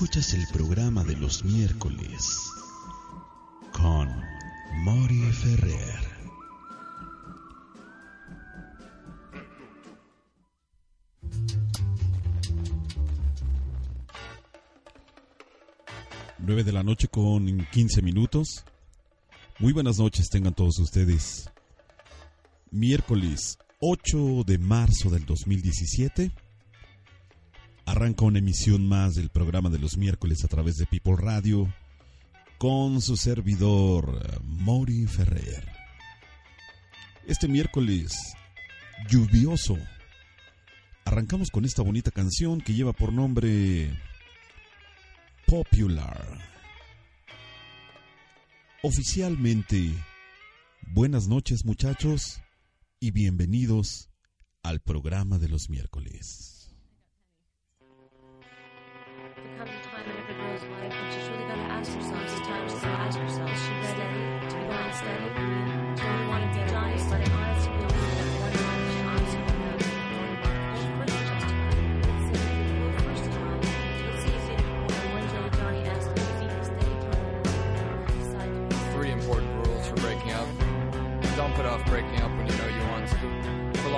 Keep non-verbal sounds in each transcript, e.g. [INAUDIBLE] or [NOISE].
Escuchas el programa de los miércoles con Mori Ferrer. Nueve de la noche con 15 minutos. Muy buenas noches tengan todos ustedes. Miércoles 8 de marzo del 2017. Arranca una emisión más del programa de los miércoles a través de People Radio con su servidor Mori Ferrer. Este miércoles lluvioso. Arrancamos con esta bonita canción que lleva por nombre Popular. Oficialmente, buenas noches muchachos y bienvenidos al programa de los miércoles.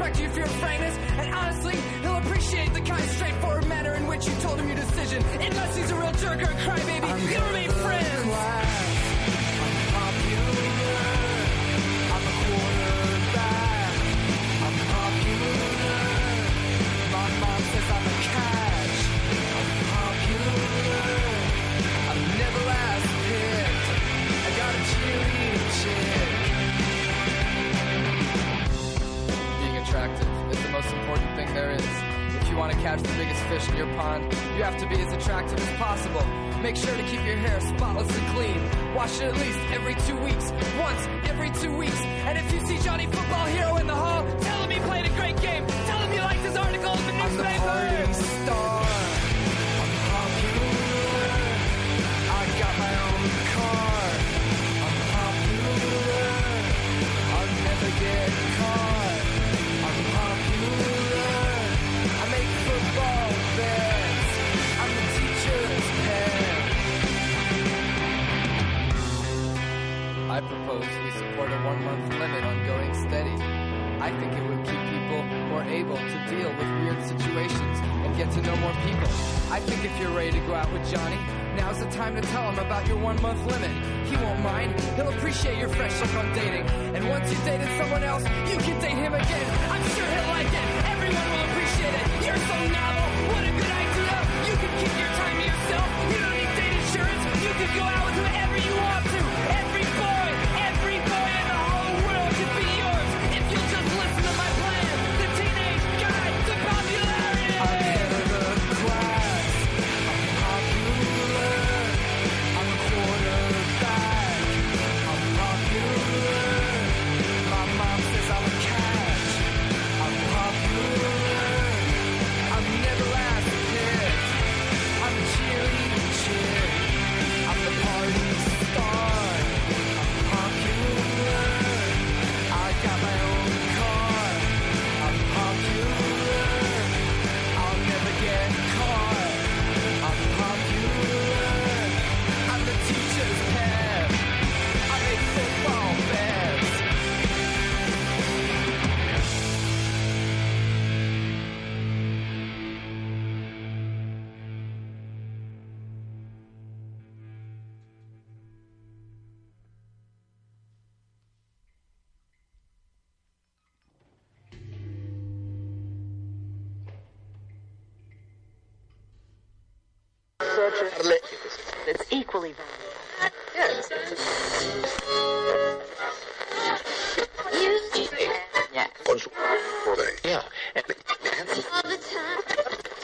respect you for your frankness and honestly, he'll appreciate the kind, straightforward manner in which you told him your decision. Unless he's a real jerk or a crybaby, you'll remain friends. Being important thing there is. If you want to catch the biggest fish in your pond, you have to be as attractive as possible. Make sure to keep your hair spotless and clean. Wash it at least every two weeks. Once every two weeks. And if you see Johnny Football Hero in the hall, tell him he played a great game. Tell him you liked his article in the newspaper. I'm the party star. We support a one month limit on going steady. I think it would keep people more able to deal with weird situations and get to know more people. I think if you're ready to go out with Johnny, now's the time to tell him about your one month limit. He won't mind. He'll appreciate your fresh look on dating. And once you've dated someone else, you can date him again. I'm sure he'll like it. Everyone will appreciate it. You're so novel.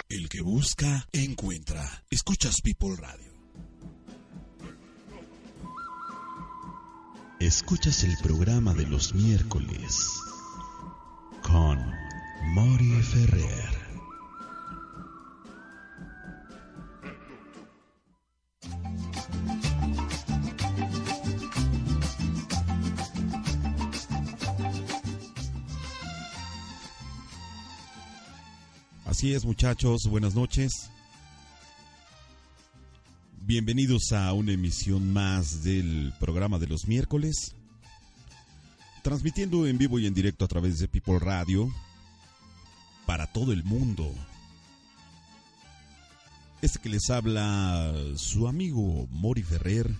El que busca, encuentra. Escuchas People Radio. Escuchas el programa de los miércoles con Mori Ferrer. Muchachos, buenas noches. Bienvenidos a una emisión más del programa de los miércoles. Transmitiendo en vivo y en directo a través de People Radio para todo el mundo. Este que les habla su amigo Mori Ferrer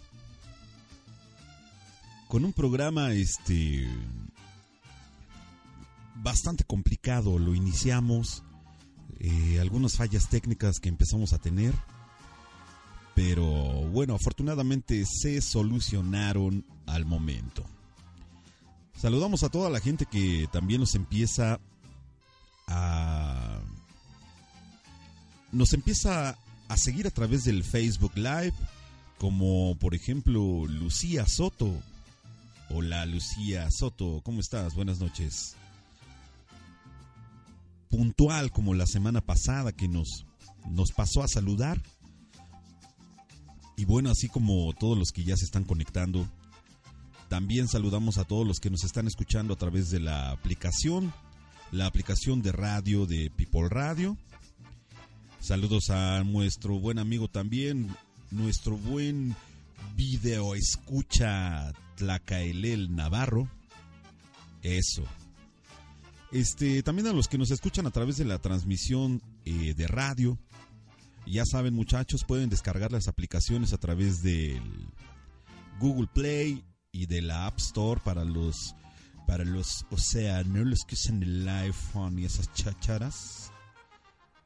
con un programa este bastante complicado. Lo iniciamos algunas fallas técnicas que empezamos a tener. Pero bueno, afortunadamente se solucionaron al momento. Saludamos a toda la gente que también nos empieza a... Nos empieza a seguir a través del Facebook Live, como por ejemplo Lucía Soto. Hola Lucía Soto, ¿cómo estás? Buenas noches puntual como la semana pasada que nos, nos pasó a saludar. Y bueno, así como todos los que ya se están conectando, también saludamos a todos los que nos están escuchando a través de la aplicación, la aplicación de radio de People Radio. Saludos a nuestro buen amigo también, nuestro buen video escucha Tlacaelel Navarro. Eso, este, también a los que nos escuchan a través de la transmisión eh, de radio. Ya saben, muchachos, pueden descargar las aplicaciones a través del Google Play y de la App Store para los para los, o sea, no los que usan el iPhone y esas chacharas.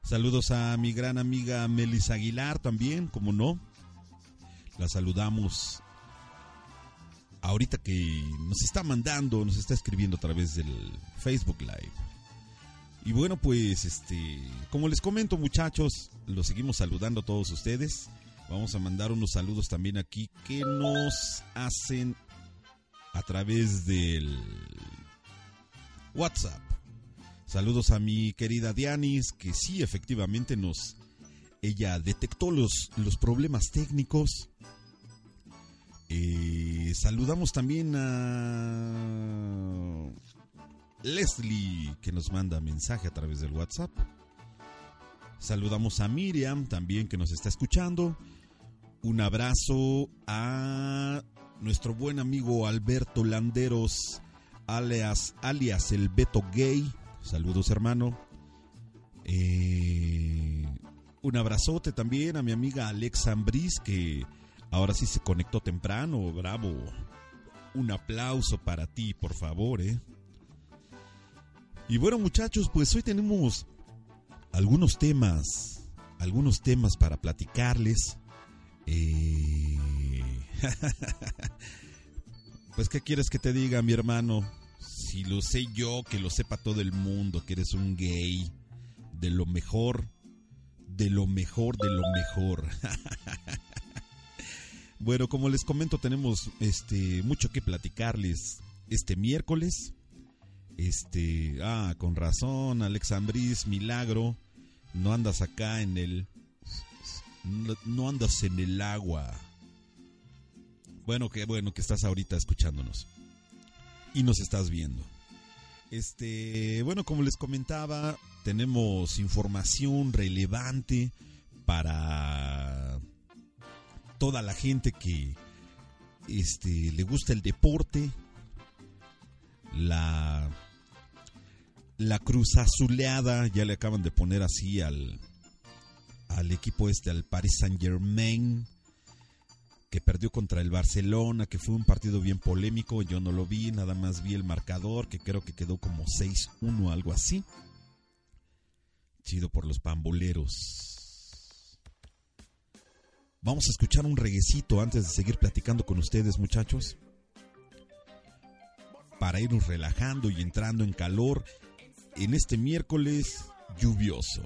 Saludos a mi gran amiga Melissa Aguilar también, como no. La saludamos ahorita que nos está mandando, nos está escribiendo a través del Facebook Live. Y bueno, pues este, como les comento, muchachos, los seguimos saludando a todos ustedes. Vamos a mandar unos saludos también aquí que nos hacen a través del WhatsApp. Saludos a mi querida Dianis, que sí, efectivamente nos ella detectó los, los problemas técnicos eh, saludamos también a Leslie que nos manda mensaje a través del WhatsApp. Saludamos a Miriam también que nos está escuchando. Un abrazo a nuestro buen amigo Alberto Landeros, alias, alias el Beto Gay. Saludos hermano. Eh, un abrazote también a mi amiga Alexa Ambris que Ahora sí se conectó temprano, bravo. Un aplauso para ti, por favor, ¿eh? Y bueno, muchachos, pues hoy tenemos algunos temas, algunos temas para platicarles. Eh... [LAUGHS] pues, ¿qué quieres que te diga, mi hermano? Si lo sé yo, que lo sepa todo el mundo, que eres un gay, de lo mejor, de lo mejor, de lo mejor. [LAUGHS] Bueno, como les comento, tenemos este mucho que platicarles este miércoles. Este, ah, con razón, Alexandris, milagro. No andas acá en el no, no andas en el agua. Bueno, que bueno que estás ahorita escuchándonos y nos estás viendo. Este, bueno, como les comentaba, tenemos información relevante para toda la gente que este, le gusta el deporte, la, la cruz azuleada, ya le acaban de poner así al, al equipo este, al Paris Saint Germain, que perdió contra el Barcelona, que fue un partido bien polémico, yo no lo vi, nada más vi el marcador, que creo que quedó como 6-1, algo así. Chido por los pamboleros. Vamos a escuchar un reguecito antes de seguir platicando con ustedes, muchachos. Para irnos relajando y entrando en calor en este miércoles lluvioso.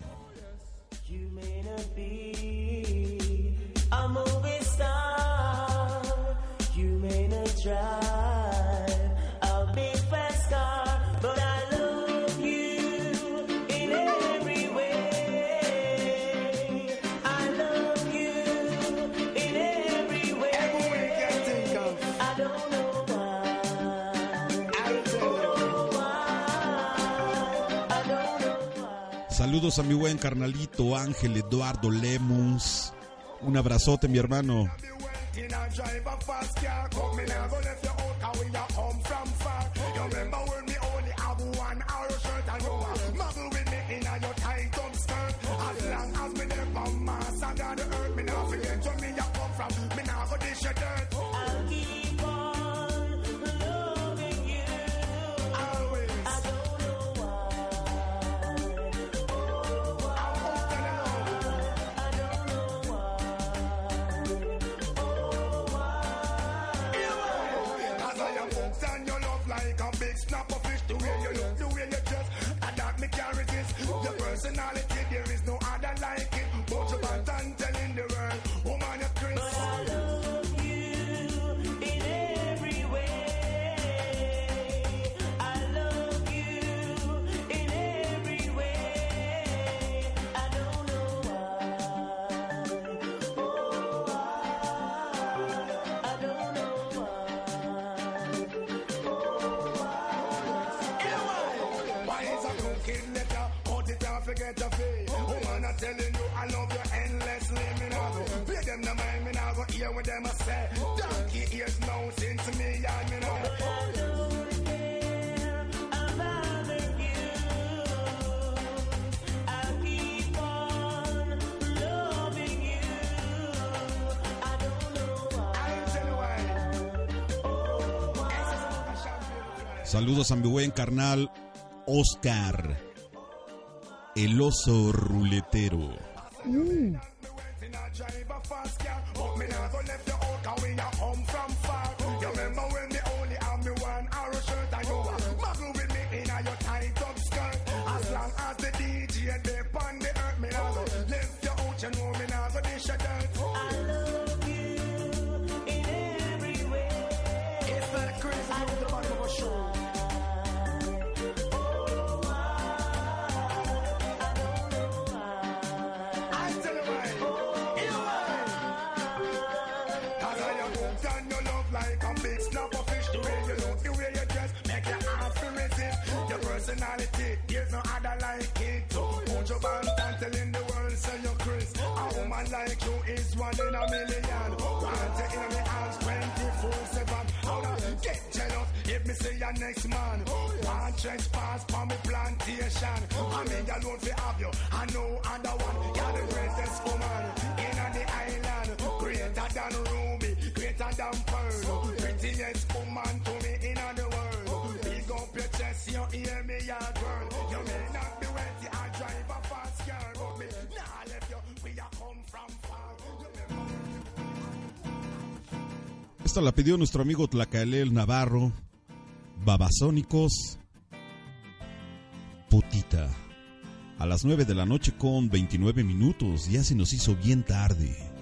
Saludos a mi buen carnalito Ángel Eduardo Lemus. Un abrazote, mi hermano. a Saludos a mi buen carnal Oscar, el oso ruletero. Mm. me say your next man. Oh, for plantation. Oh, have you, no one. Oh, You're the greatest woman in the island. Oh, greater than Ruby, greater than Pearl. Oh, to me in world. You may not be I drive a fast car. Left from. Esta la pidió nuestro amigo Navarro, Babasónicos Putita. A las 9 de la noche con 29 minutos, ya se nos hizo bien tarde.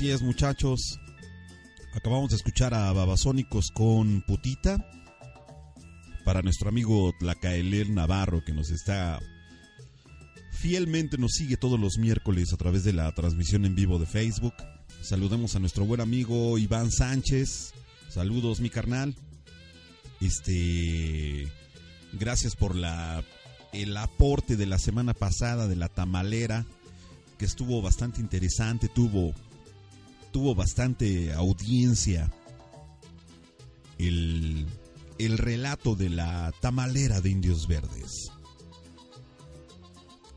Así muchachos. Acabamos de escuchar a Babasónicos con Putita. Para nuestro amigo Tlacaelel Navarro, que nos está fielmente nos sigue todos los miércoles a través de la transmisión en vivo de Facebook. Saludemos a nuestro buen amigo Iván Sánchez. Saludos, mi carnal. Este, gracias por la el aporte de la semana pasada de la tamalera, que estuvo bastante interesante, tuvo tuvo bastante audiencia. El el relato de la tamalera de Indios Verdes.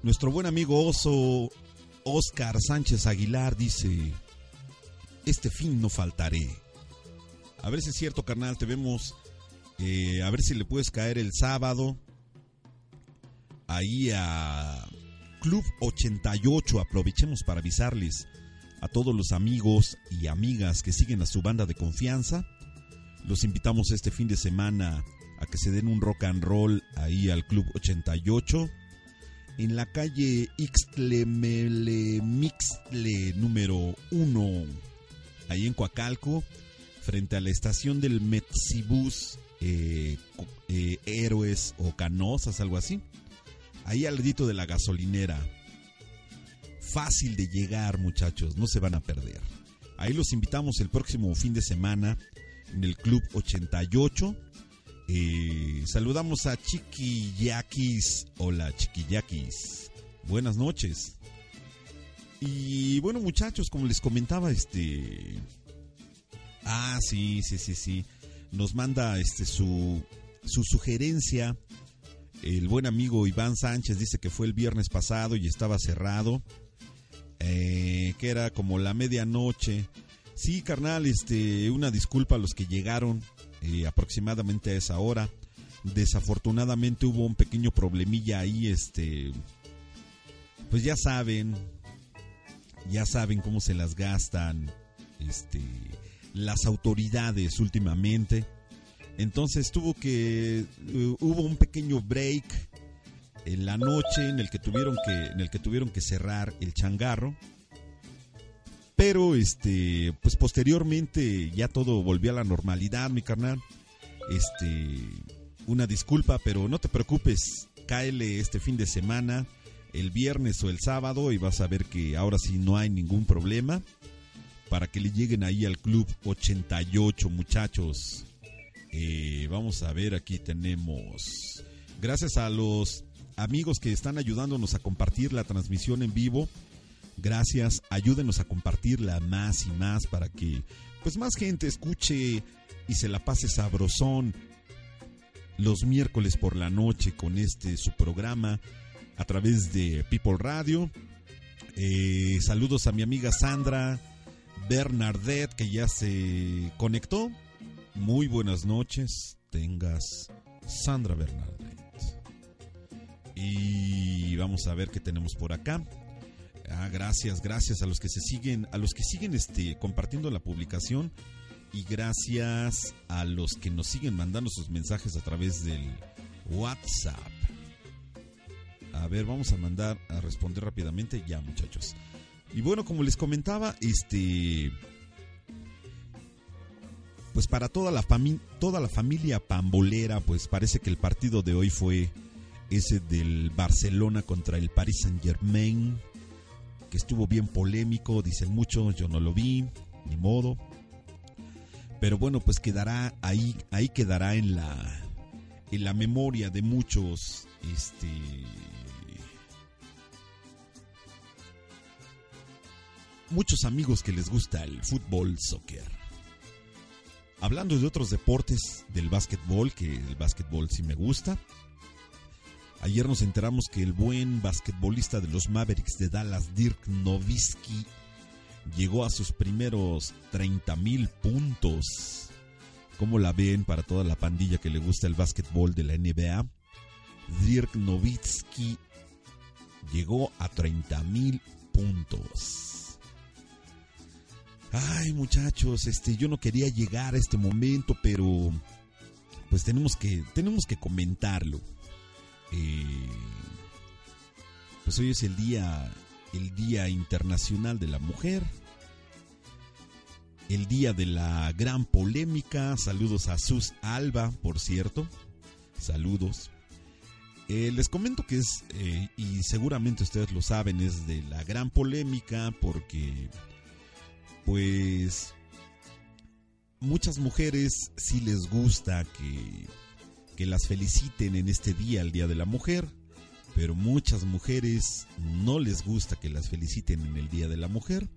Nuestro buen amigo oso Oscar Sánchez Aguilar dice, este fin no faltaré. A ver si es cierto, carnal, te vemos. eh, a ver si le puedes caer el sábado. Ahí a Club 88. Aprovechemos para avisarles a todos los amigos y amigas que siguen a su banda de confianza. Los invitamos este fin de semana a que se den un rock and roll ahí al Club 88 en la calle Ixtlemelemixtle número 1, ahí en Coacalco, frente a la estación del Metsibus eh, eh, Héroes o Canosas, algo así. Ahí al ladito de la gasolinera. Fácil de llegar, muchachos, no se van a perder. Ahí los invitamos el próximo fin de semana en el Club 88. Eh, saludamos a Chiquillakis. Hola, Chiquillakis. Buenas noches. Y bueno, muchachos, como les comentaba, este. Ah, sí, sí, sí, sí. Nos manda este su, su sugerencia. El buen amigo Iván Sánchez dice que fue el viernes pasado y estaba cerrado. Eh, que era como la medianoche. Sí, carnal, este, una disculpa a los que llegaron eh, aproximadamente a esa hora. Desafortunadamente hubo un pequeño problemilla ahí, este, pues ya saben, ya saben cómo se las gastan, este, las autoridades últimamente. Entonces tuvo que, eh, hubo un pequeño break en la noche en el que tuvieron que, en el que tuvieron que cerrar el changarro. Pero este, pues posteriormente ya todo volvió a la normalidad, mi carnal. Este, una disculpa, pero no te preocupes, cáele este fin de semana, el viernes o el sábado y vas a ver que ahora sí no hay ningún problema para que le lleguen ahí al club 88, muchachos. Eh, vamos a ver, aquí tenemos. Gracias a los amigos que están ayudándonos a compartir la transmisión en vivo. Gracias, ayúdenos a compartirla más y más para que pues más gente escuche y se la pase sabrosón los miércoles por la noche con este su programa a través de People Radio. Eh, saludos a mi amiga Sandra Bernardet que ya se conectó. Muy buenas noches, tengas Sandra Bernardet. Y vamos a ver qué tenemos por acá. Ah, gracias, gracias a los que se siguen, a los que siguen este compartiendo la publicación y gracias a los que nos siguen mandando sus mensajes a través del WhatsApp. A ver, vamos a mandar a responder rápidamente ya, muchachos. Y bueno, como les comentaba, este pues para toda la toda la familia pambolera, pues parece que el partido de hoy fue ese del Barcelona contra el Paris Saint-Germain, que estuvo bien polémico, dicen muchos, yo no lo vi, ni modo. Pero bueno, pues quedará ahí, ahí quedará en la en la memoria de muchos este muchos amigos que les gusta el fútbol soccer. Hablando de otros deportes del básquetbol, que el básquetbol sí me gusta. Ayer nos enteramos que el buen basquetbolista de los Mavericks de Dallas, Dirk Nowitzki, llegó a sus primeros 30 mil puntos. ¿Cómo la ven para toda la pandilla que le gusta el básquetbol de la NBA? Dirk Nowitzki llegó a 30 mil puntos. Ay, muchachos, este, yo no quería llegar a este momento, pero pues tenemos que, tenemos que comentarlo. Pues hoy es el día, el día internacional de la mujer. el día de la gran polémica. Saludos a Sus Alba, por cierto. Saludos. Eh, les comento que es, eh, y seguramente ustedes lo saben, es de la gran polémica porque, pues, muchas mujeres sí les gusta que, que las feliciten en este día, el Día de la Mujer, pero muchas mujeres no les gusta que las feliciten en el Día de la Mujer.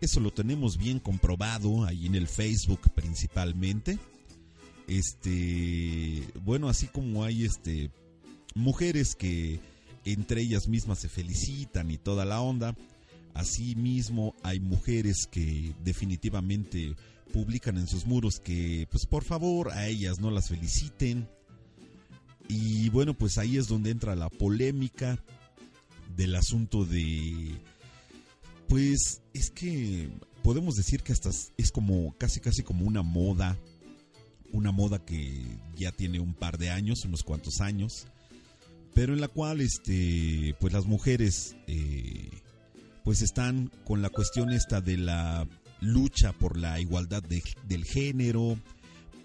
Eso lo tenemos bien comprobado ahí en el Facebook principalmente. Este, bueno, así como hay este mujeres que entre ellas mismas se felicitan y toda la onda, así mismo hay mujeres que definitivamente publican en sus muros que pues por favor a ellas no las feliciten. Y bueno, pues ahí es donde entra la polémica del asunto de pues es que podemos decir que hasta es como casi casi como una moda, una moda que ya tiene un par de años, unos cuantos años, pero en la cual este pues las mujeres eh, pues están con la cuestión esta de la lucha por la igualdad de- del género,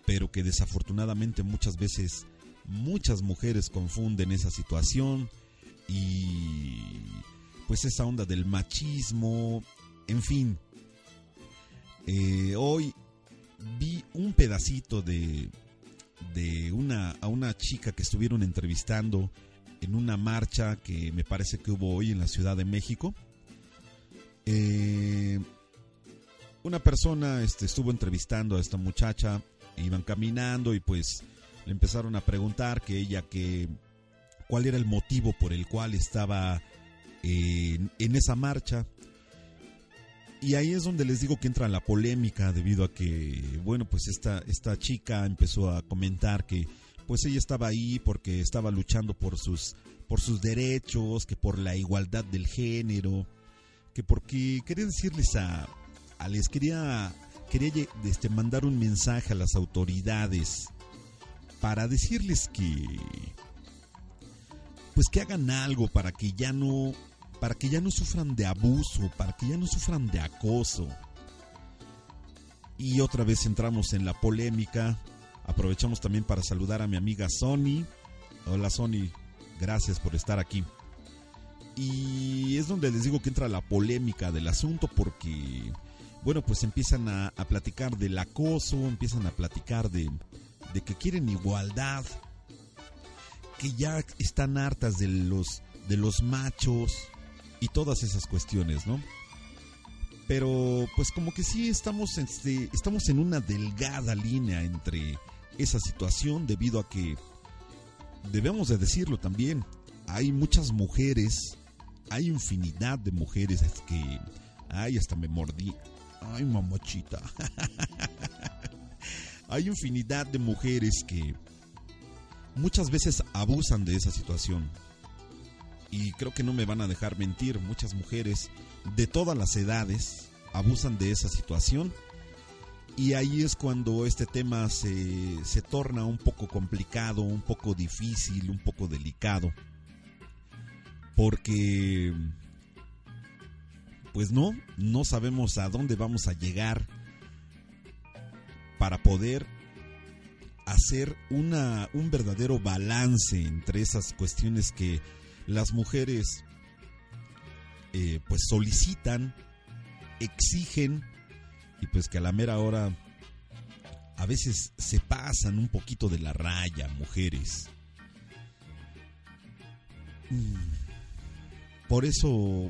pero que desafortunadamente muchas veces muchas mujeres confunden esa situación y pues esa onda del machismo, en fin. Eh, hoy vi un pedacito de, de una, a una chica que estuvieron entrevistando en una marcha que me parece que hubo hoy en la Ciudad de México. Eh, una persona este, estuvo entrevistando a esta muchacha, iban caminando y pues le empezaron a preguntar que ella que cuál era el motivo por el cual estaba en, en esa marcha. Y ahí es donde les digo que entra la polémica debido a que, bueno, pues esta, esta chica empezó a comentar que pues ella estaba ahí porque estaba luchando por sus, por sus derechos, que por la igualdad del género, que porque quería decirles a, a les quería, quería este, mandar un mensaje a las autoridades para decirles que pues que hagan algo para que ya no para que ya no sufran de abuso, para que ya no sufran de acoso. Y otra vez entramos en la polémica. Aprovechamos también para saludar a mi amiga Sony. Hola Sony, gracias por estar aquí. Y es donde les digo que entra la polémica del asunto porque, bueno, pues empiezan a, a platicar del acoso, empiezan a platicar de, de que quieren igualdad, que ya están hartas de los de los machos y todas esas cuestiones, ¿no? Pero pues como que sí estamos este, estamos en una delgada línea entre esa situación debido a que debemos de decirlo también, hay muchas mujeres, hay infinidad de mujeres que ay, hasta me mordí. Ay, mamachita. [LAUGHS] hay infinidad de mujeres que muchas veces abusan de esa situación. Y creo que no me van a dejar mentir, muchas mujeres de todas las edades abusan de esa situación. Y ahí es cuando este tema se, se torna un poco complicado, un poco difícil, un poco delicado. Porque, pues no, no sabemos a dónde vamos a llegar para poder hacer una, un verdadero balance entre esas cuestiones que las mujeres eh, pues solicitan, exigen y pues que a la mera hora a veces se pasan un poquito de la raya, mujeres. Mm. Por eso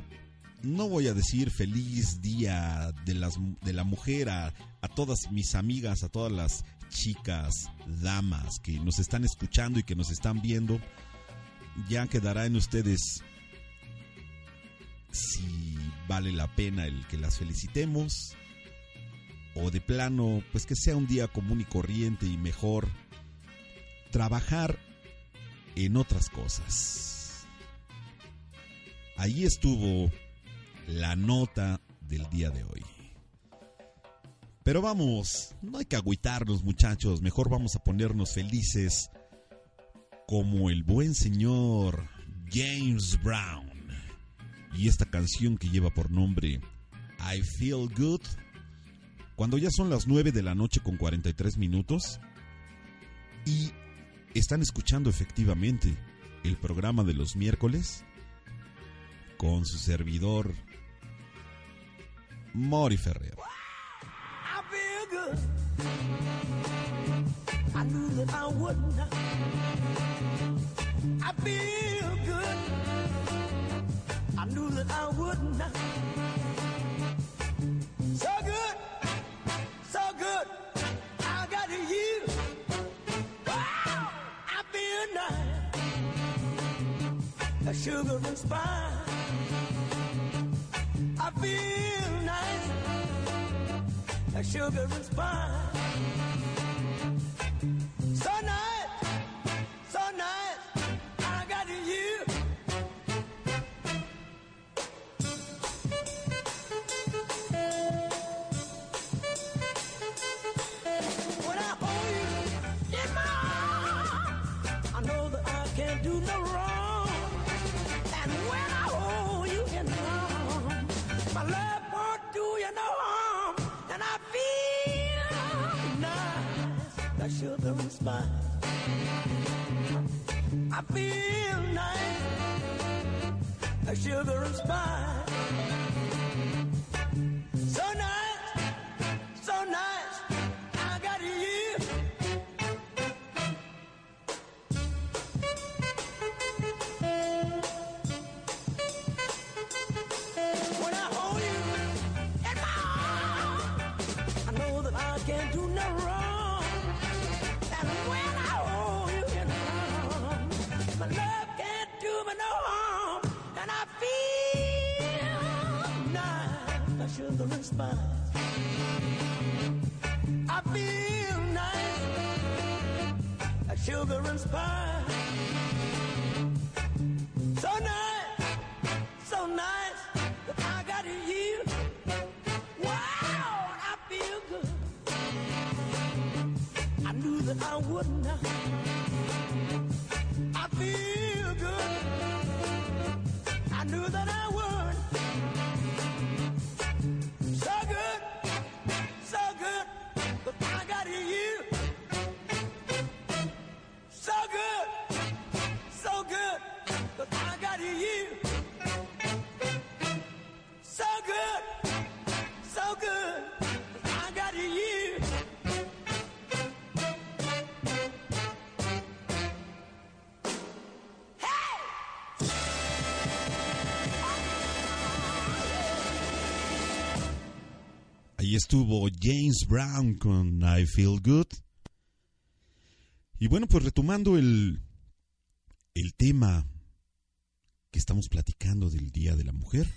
no voy a decir feliz día de, las, de la mujer a, a todas mis amigas, a todas las chicas, damas que nos están escuchando y que nos están viendo. Ya quedará en ustedes si vale la pena el que las felicitemos o de plano, pues que sea un día común y corriente y mejor trabajar en otras cosas. Ahí estuvo la nota del día de hoy. Pero vamos, no hay que agüitarnos muchachos, mejor vamos a ponernos felices como el buen señor James Brown. Y esta canción que lleva por nombre I Feel Good Cuando ya son las 9 de la noche con 43 minutos y están escuchando efectivamente el programa de los miércoles con su servidor Mori Ferrer. Good. I knew that I would not. I feel good. I knew that I would not. So good, so good. I got you. Wow, I feel nice. A sugar and spice. I feel like sugar and spice. Feel nice, like sugar and spice. Spice. I feel nice, sugar and spice. Estuvo James Brown con I Feel Good. Y bueno, pues retomando el, el tema que estamos platicando del Día de la Mujer.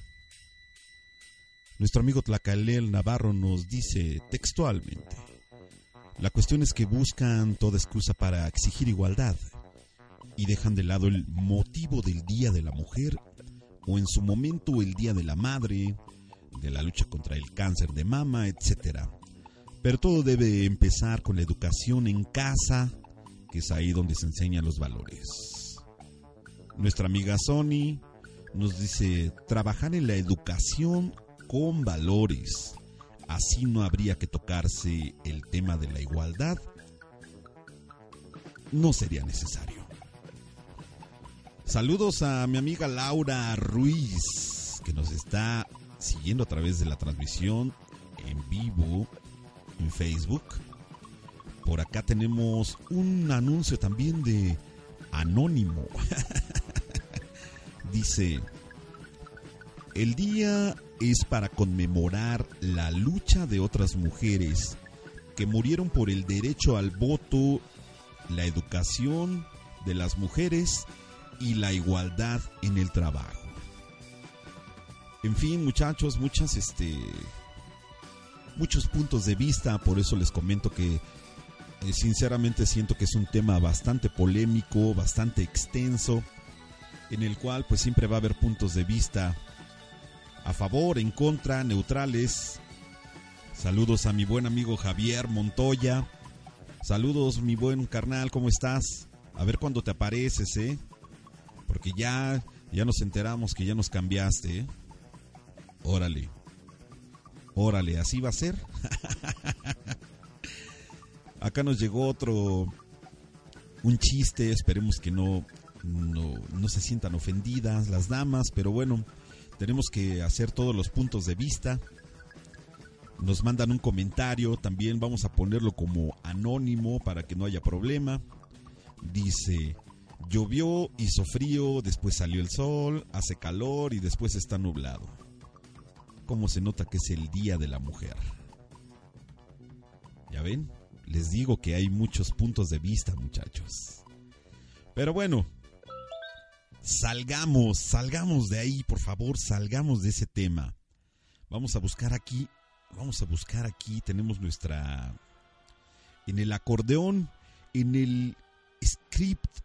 Nuestro amigo Tlacalel Navarro nos dice textualmente, la cuestión es que buscan toda excusa para exigir igualdad y dejan de lado el motivo del Día de la Mujer o en su momento el Día de la Madre, de la lucha contra el cáncer de mama, etc. Pero todo debe empezar con la educación en casa, que es ahí donde se enseñan los valores. Nuestra amiga Sony nos dice, trabajar en la educación con valores. Así no habría que tocarse el tema de la igualdad. No sería necesario. Saludos a mi amiga Laura Ruiz, que nos está siguiendo a través de la transmisión en vivo en Facebook. Por acá tenemos un anuncio también de Anónimo. [LAUGHS] Dice, el día es para conmemorar la lucha de otras mujeres que murieron por el derecho al voto, la educación de las mujeres y la igualdad en el trabajo. En fin, muchachos, muchas este muchos puntos de vista, por eso les comento que eh, sinceramente siento que es un tema bastante polémico, bastante extenso, en el cual pues siempre va a haber puntos de vista a favor, en contra, neutrales. Saludos a mi buen amigo Javier Montoya. Saludos, mi buen carnal, ¿cómo estás? A ver cuándo te apareces, ¿eh? Porque ya, ya nos enteramos que ya nos cambiaste, ¿eh? Órale. Órale, así va a ser. [LAUGHS] Acá nos llegó otro, un chiste, esperemos que no, no, no se sientan ofendidas las damas, pero bueno, tenemos que hacer todos los puntos de vista. Nos mandan un comentario, también vamos a ponerlo como anónimo para que no haya problema. Dice, llovió, hizo frío, después salió el sol, hace calor y después está nublado. ¿Cómo se nota que es el Día de la Mujer? ¿Ya ven? Les digo que hay muchos puntos de vista, muchachos. Pero bueno, salgamos, salgamos de ahí, por favor, salgamos de ese tema. Vamos a buscar aquí, vamos a buscar aquí, tenemos nuestra... En el acordeón, en el script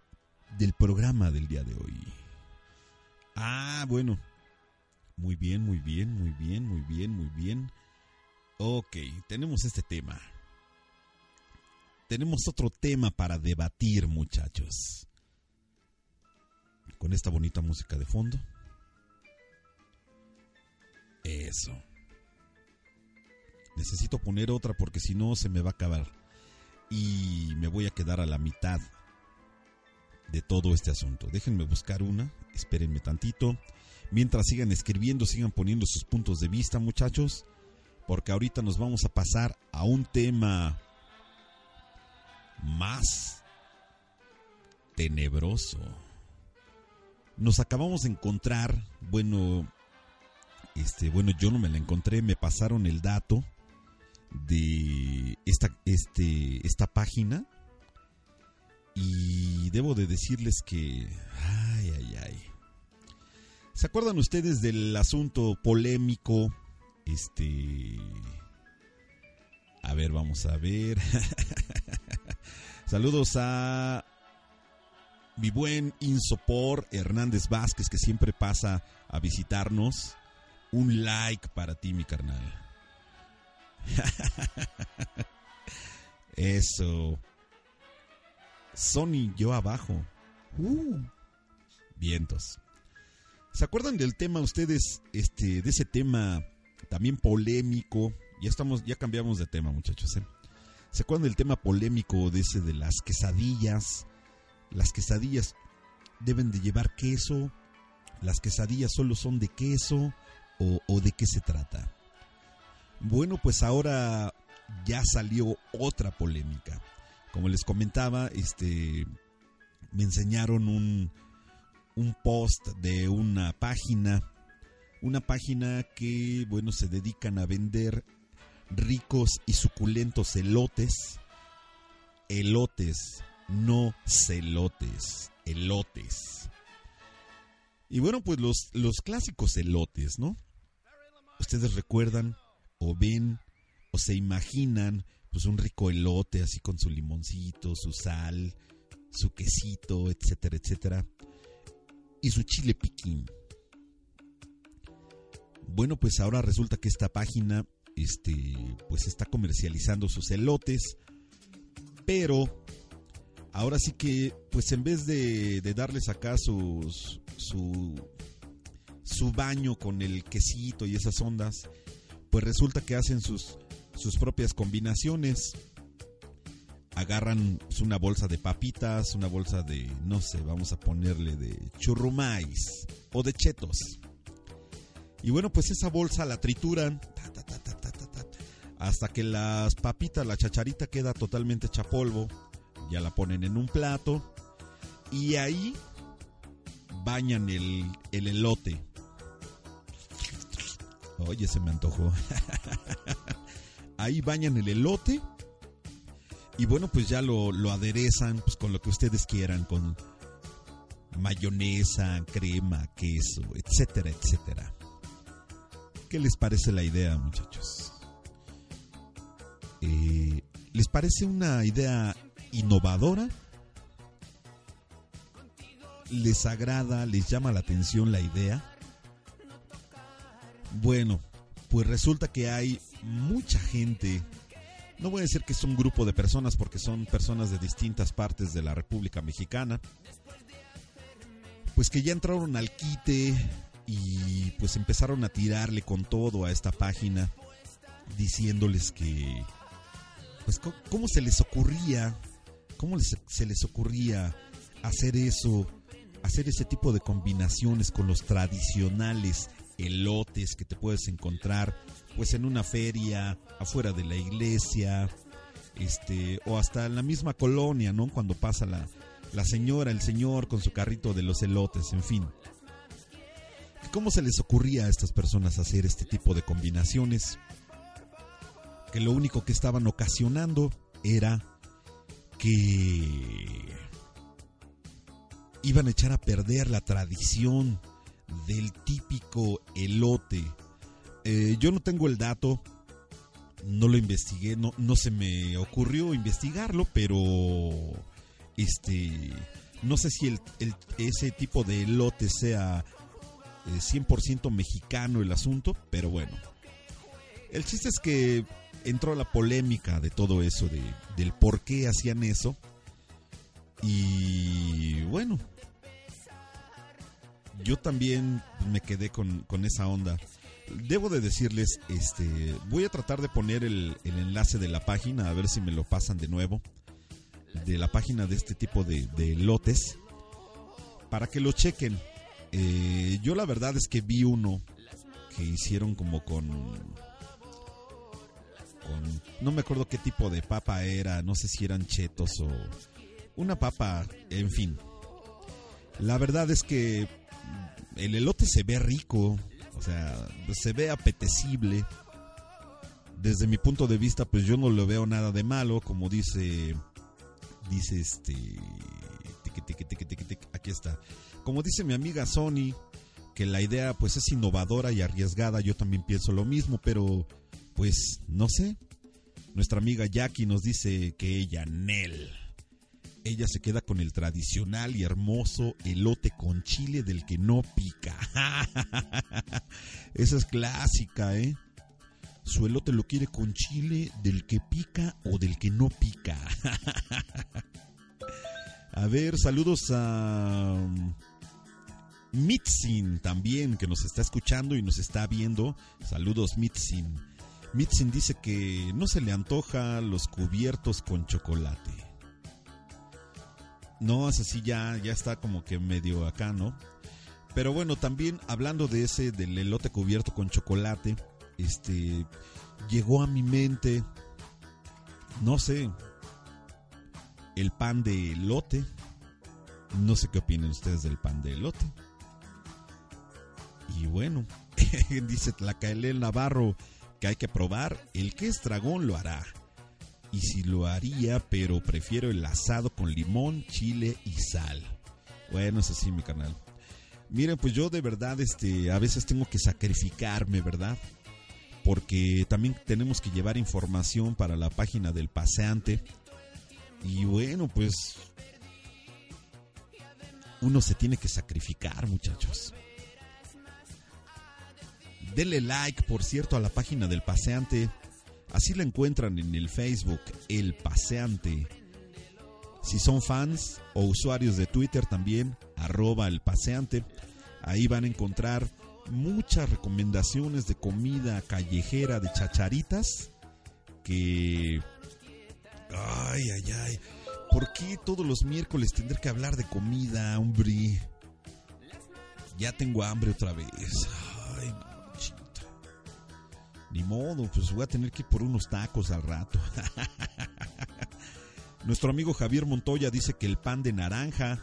del programa del día de hoy. Ah, bueno. Muy bien, muy bien, muy bien, muy bien, muy bien. Ok, tenemos este tema. Tenemos otro tema para debatir, muchachos. Con esta bonita música de fondo. Eso. Necesito poner otra porque si no se me va a acabar. Y me voy a quedar a la mitad de todo este asunto. Déjenme buscar una, espérenme tantito. Mientras sigan escribiendo, sigan poniendo sus puntos de vista, muchachos, porque ahorita nos vamos a pasar a un tema más tenebroso. Nos acabamos de encontrar, bueno, este, bueno, yo no me la encontré, me pasaron el dato de esta, este, esta página y debo de decirles que. ¿Se acuerdan ustedes del asunto polémico? Este... A ver, vamos a ver. [LAUGHS] Saludos a mi buen Insopor Hernández Vázquez que siempre pasa a visitarnos. Un like para ti, mi carnal. [LAUGHS] Eso. Sony, yo abajo. Uh, vientos. ¿Se acuerdan del tema ustedes, este, de ese tema también polémico? Ya estamos, ya cambiamos de tema, muchachos. ¿eh? ¿Se acuerdan del tema polémico de ese de las quesadillas? Las quesadillas deben de llevar queso. Las quesadillas solo son de queso o, o de qué se trata. Bueno, pues ahora ya salió otra polémica. Como les comentaba, este me enseñaron un, un post de una página, una página que, bueno, se dedican a vender ricos y suculentos elotes, elotes, no celotes, elotes. Y bueno, pues los, los clásicos elotes, ¿no? Ustedes recuerdan o ven o se imaginan pues un rico elote así con su limoncito, su sal, su quesito, etcétera, etcétera. Y su chile piquín. Bueno, pues ahora resulta que esta página este pues está comercializando sus elotes, pero ahora sí que pues en vez de, darles acá sus su su baño con el quesito y esas ondas, pues resulta que hacen sus sus propias combinaciones. Agarran una bolsa de papitas, una bolsa de, no sé, vamos a ponerle de churrumais o de chetos. Y bueno, pues esa bolsa la trituran ta, ta, ta, ta, ta, ta, ta, hasta que las papitas, la chacharita queda totalmente hecha polvo. Ya la ponen en un plato y ahí bañan el, el elote. Oye, se me antojó. [LAUGHS] ahí bañan el elote y bueno, pues ya lo, lo aderezan pues, con lo que ustedes quieran, con mayonesa, crema, queso, etcétera, etcétera. ¿Qué les parece la idea, muchachos? Eh, ¿Les parece una idea innovadora? ¿Les agrada, les llama la atención la idea? Bueno, pues resulta que hay mucha gente, no voy a decir que es un grupo de personas porque son personas de distintas partes de la República Mexicana, pues que ya entraron al quite y pues empezaron a tirarle con todo a esta página diciéndoles que, pues, ¿cómo se les ocurría? ¿Cómo les- se les ocurría hacer eso? Hacer ese tipo de combinaciones con los tradicionales elotes que te puedes encontrar, pues, en una feria, afuera de la iglesia, este, o hasta en la misma colonia, ¿no? Cuando pasa la, la señora, el señor con su carrito de los elotes, en fin. ¿Cómo se les ocurría a estas personas hacer este tipo de combinaciones? Que lo único que estaban ocasionando era que iban a echar a perder la tradición del típico elote. Eh, yo no tengo el dato, no lo investigué, no, no se me ocurrió investigarlo, pero este no sé si ese tipo de elote sea eh, 100% mexicano el asunto, pero bueno. El chiste es que entró la polémica de todo eso, de, del por qué hacían eso. Y bueno, yo también me quedé con, con esa onda. Debo de decirles, este, voy a tratar de poner el, el enlace de la página, a ver si me lo pasan de nuevo, de la página de este tipo de, lotes, para que lo chequen. Eh, yo la verdad es que vi uno que hicieron como con, con, no me acuerdo qué tipo de papa era, no sé si eran chetos o una papa, en fin. La verdad es que el elote se ve rico, o sea, se ve apetecible. Desde mi punto de vista, pues yo no le veo nada de malo, como dice, dice este, aquí está. Como dice mi amiga Sony, que la idea pues es innovadora y arriesgada, yo también pienso lo mismo, pero pues no sé. Nuestra amiga Jackie nos dice que ella, Nel, ella se queda con el tradicional y hermoso elote con chile del que no pica. [LAUGHS] Esa es clásica, ¿eh? Su elote lo quiere con chile del que pica o del que no pica. [LAUGHS] A ver, saludos a um, Mitzin también, que nos está escuchando y nos está viendo. Saludos, Mitzin. Mitzin dice que no se le antoja los cubiertos con chocolate. No, es así ya, ya está como que medio acá, ¿no? Pero bueno, también hablando de ese, del elote cubierto con chocolate, este, llegó a mi mente, no sé, el pan de elote. No sé qué opinan ustedes del pan de elote. Y bueno, [LAUGHS] dice Tlacaelel Navarro que hay que probar. El que es dragón lo hará. Y si lo haría, pero prefiero el asado con limón, chile y sal. Bueno, es así mi canal. Miren, pues yo de verdad, este, a veces tengo que sacrificarme, ¿verdad? Porque también tenemos que llevar información para la página del paseante. Y bueno, pues uno se tiene que sacrificar, muchachos. Denle like, por cierto, a la página del paseante. Así la encuentran en el Facebook, El Paseante. Si son fans o usuarios de Twitter también, arroba el paseante. Ahí van a encontrar muchas recomendaciones de comida callejera, de chacharitas, que... Ay, ay, ay. ¿Por qué todos los miércoles tendré que hablar de comida, hombre? Ya tengo hambre otra vez. Ay. Ni modo, pues voy a tener que ir por unos tacos al rato. [LAUGHS] Nuestro amigo Javier Montoya dice que el pan de naranja,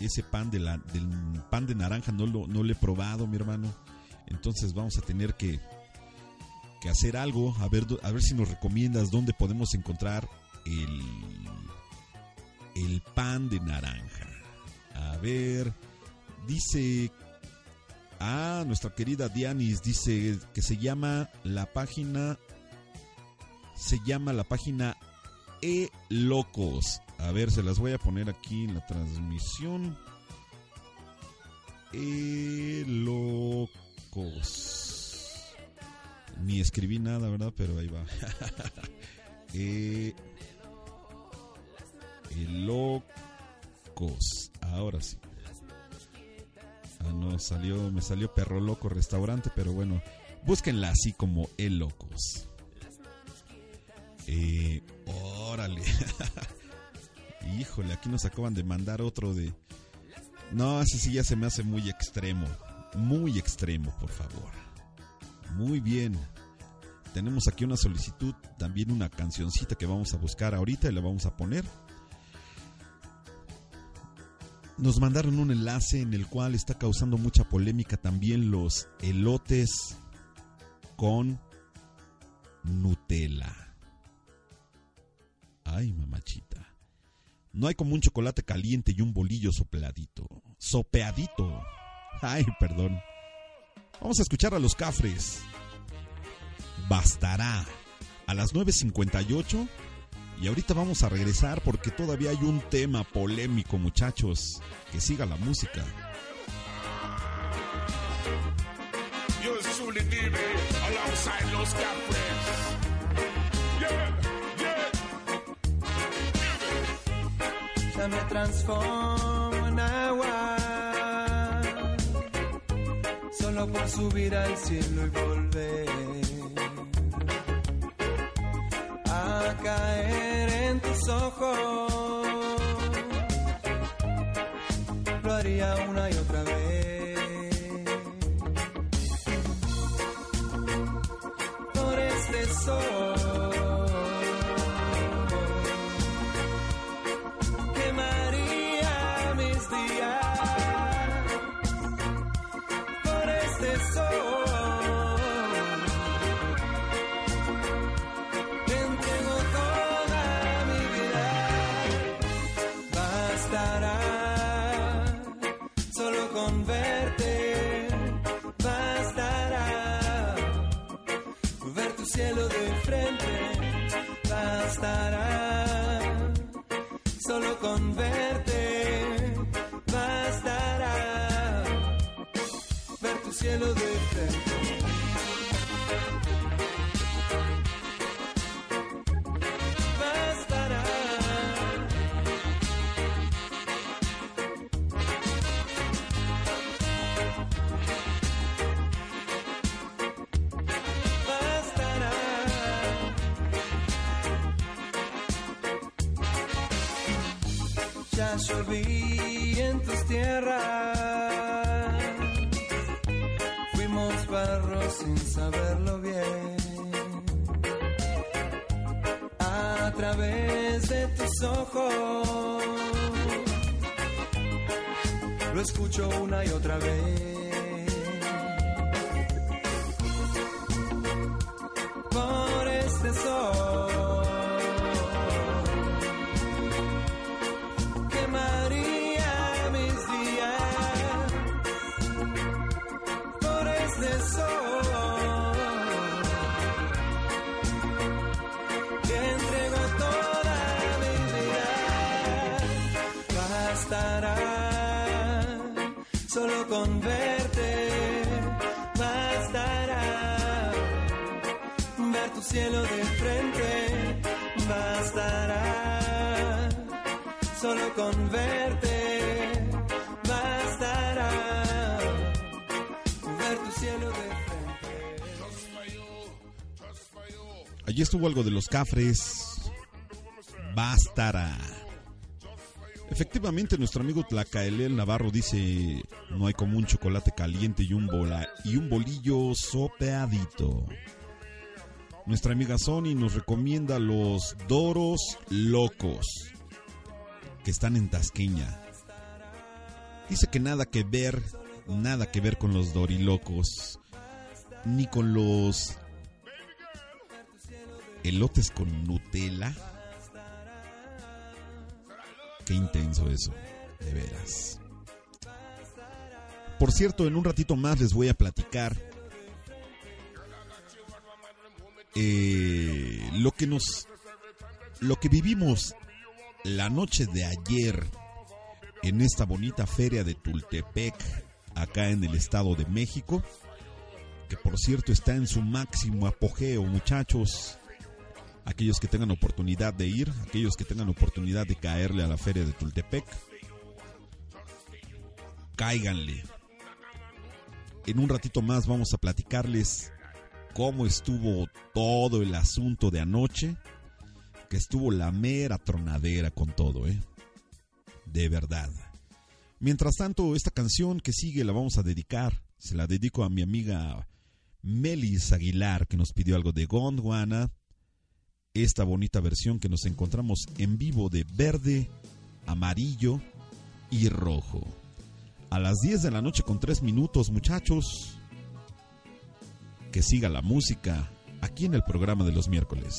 ese pan de la, del pan de naranja no lo, no he probado, mi hermano. Entonces vamos a tener que, que hacer algo, a ver, a ver si nos recomiendas dónde podemos encontrar el, el pan de naranja. A ver, dice, ah, nuestra querida Dianis dice que se llama la página, se llama la página E Locos. A ver, se las voy a poner aquí en la transmisión. E Locos. Ni escribí nada, ¿verdad? Pero ahí va. [LAUGHS] e Locos. Ahora sí. Ah, no, salió, me salió Perro Loco Restaurante, pero bueno, búsquenla así como El Locos. Eh, órale. [LAUGHS] Híjole, aquí nos acaban de mandar otro de... No, ese sí ya se me hace muy extremo. Muy extremo, por favor. Muy bien. Tenemos aquí una solicitud, también una cancioncita que vamos a buscar ahorita y la vamos a poner. Nos mandaron un enlace en el cual está causando mucha polémica también los elotes con Nutella. Ay, mamachita. No hay como un chocolate caliente y un bolillo sopladito. Sopeadito. Ay, perdón. Vamos a escuchar a los cafres. Bastará. A las 9.58. Y ahorita vamos a regresar porque todavía hay un tema polémico, muchachos. Que siga la música. Ya me transformo en agua. Solo por subir al cielo y volver caer en tus ojos. Lo haría una y otra vez. Por este sol lloví en tus tierras. Fuimos barro sin saberlo bien. A través de tus ojos, lo escucho una y otra vez. Estuvo algo de los cafres. Bastará. Efectivamente, nuestro amigo Tlacaelel Navarro dice: No hay como un chocolate caliente y un, bola, y un bolillo sopeadito. Nuestra amiga Sony nos recomienda los Doros Locos, que están en Tasqueña. Dice que nada que ver, nada que ver con los Dorilocos, ni con los elotes con Nutella. Qué intenso eso, de veras. Por cierto, en un ratito más les voy a platicar eh, lo que nos, lo que vivimos la noche de ayer en esta bonita feria de Tultepec, acá en el Estado de México, que por cierto está en su máximo apogeo, muchachos. Aquellos que tengan oportunidad de ir, aquellos que tengan oportunidad de caerle a la feria de Tultepec, cáiganle. En un ratito más vamos a platicarles cómo estuvo todo el asunto de anoche. que estuvo la mera tronadera con todo, ¿eh? De verdad. Mientras tanto, esta canción que sigue la vamos a dedicar. Se la dedico a mi amiga Melis Aguilar, que nos pidió algo de Gondwana. Esta bonita versión que nos encontramos en vivo de verde, amarillo y rojo. A las 10 de la noche con 3 minutos, muchachos. Que siga la música aquí en el programa de los miércoles.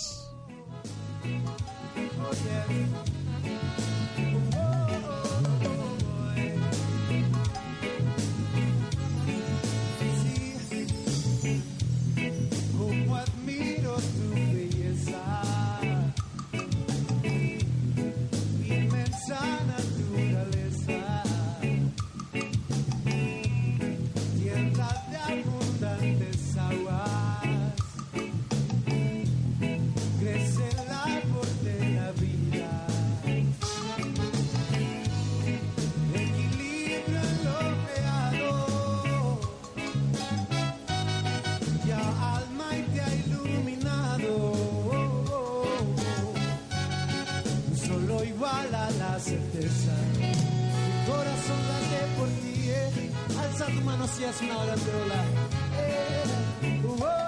Alza tu mano si es una banderola. Eh, oh, oh,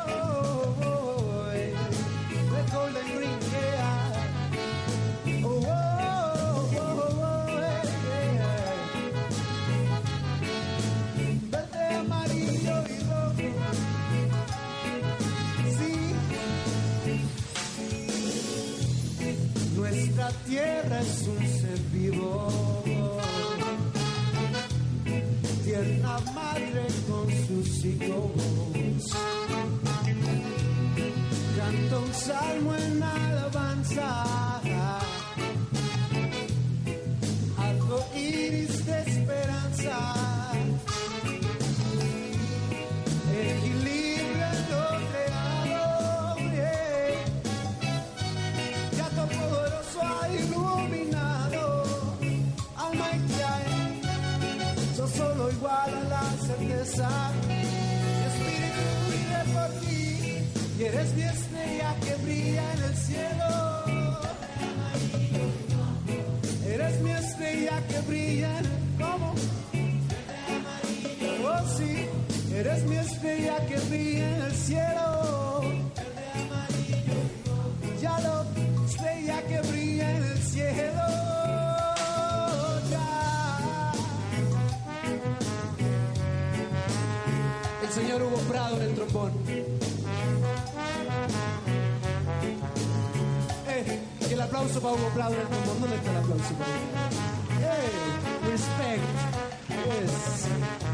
eres mi estrella que brilla en el cielo. Eres mi estrella que brilla en el ¿Cómo? Oh, sí, eres mi estrella que brilla en el cielo. Ya lo, estrella que brilla en el cielo. El señor Hugo Prado en el trombón. Aplauso para Hugo Prado en el trombón. ¿Dónde está el aplauso para él? Eh, respect. Yes.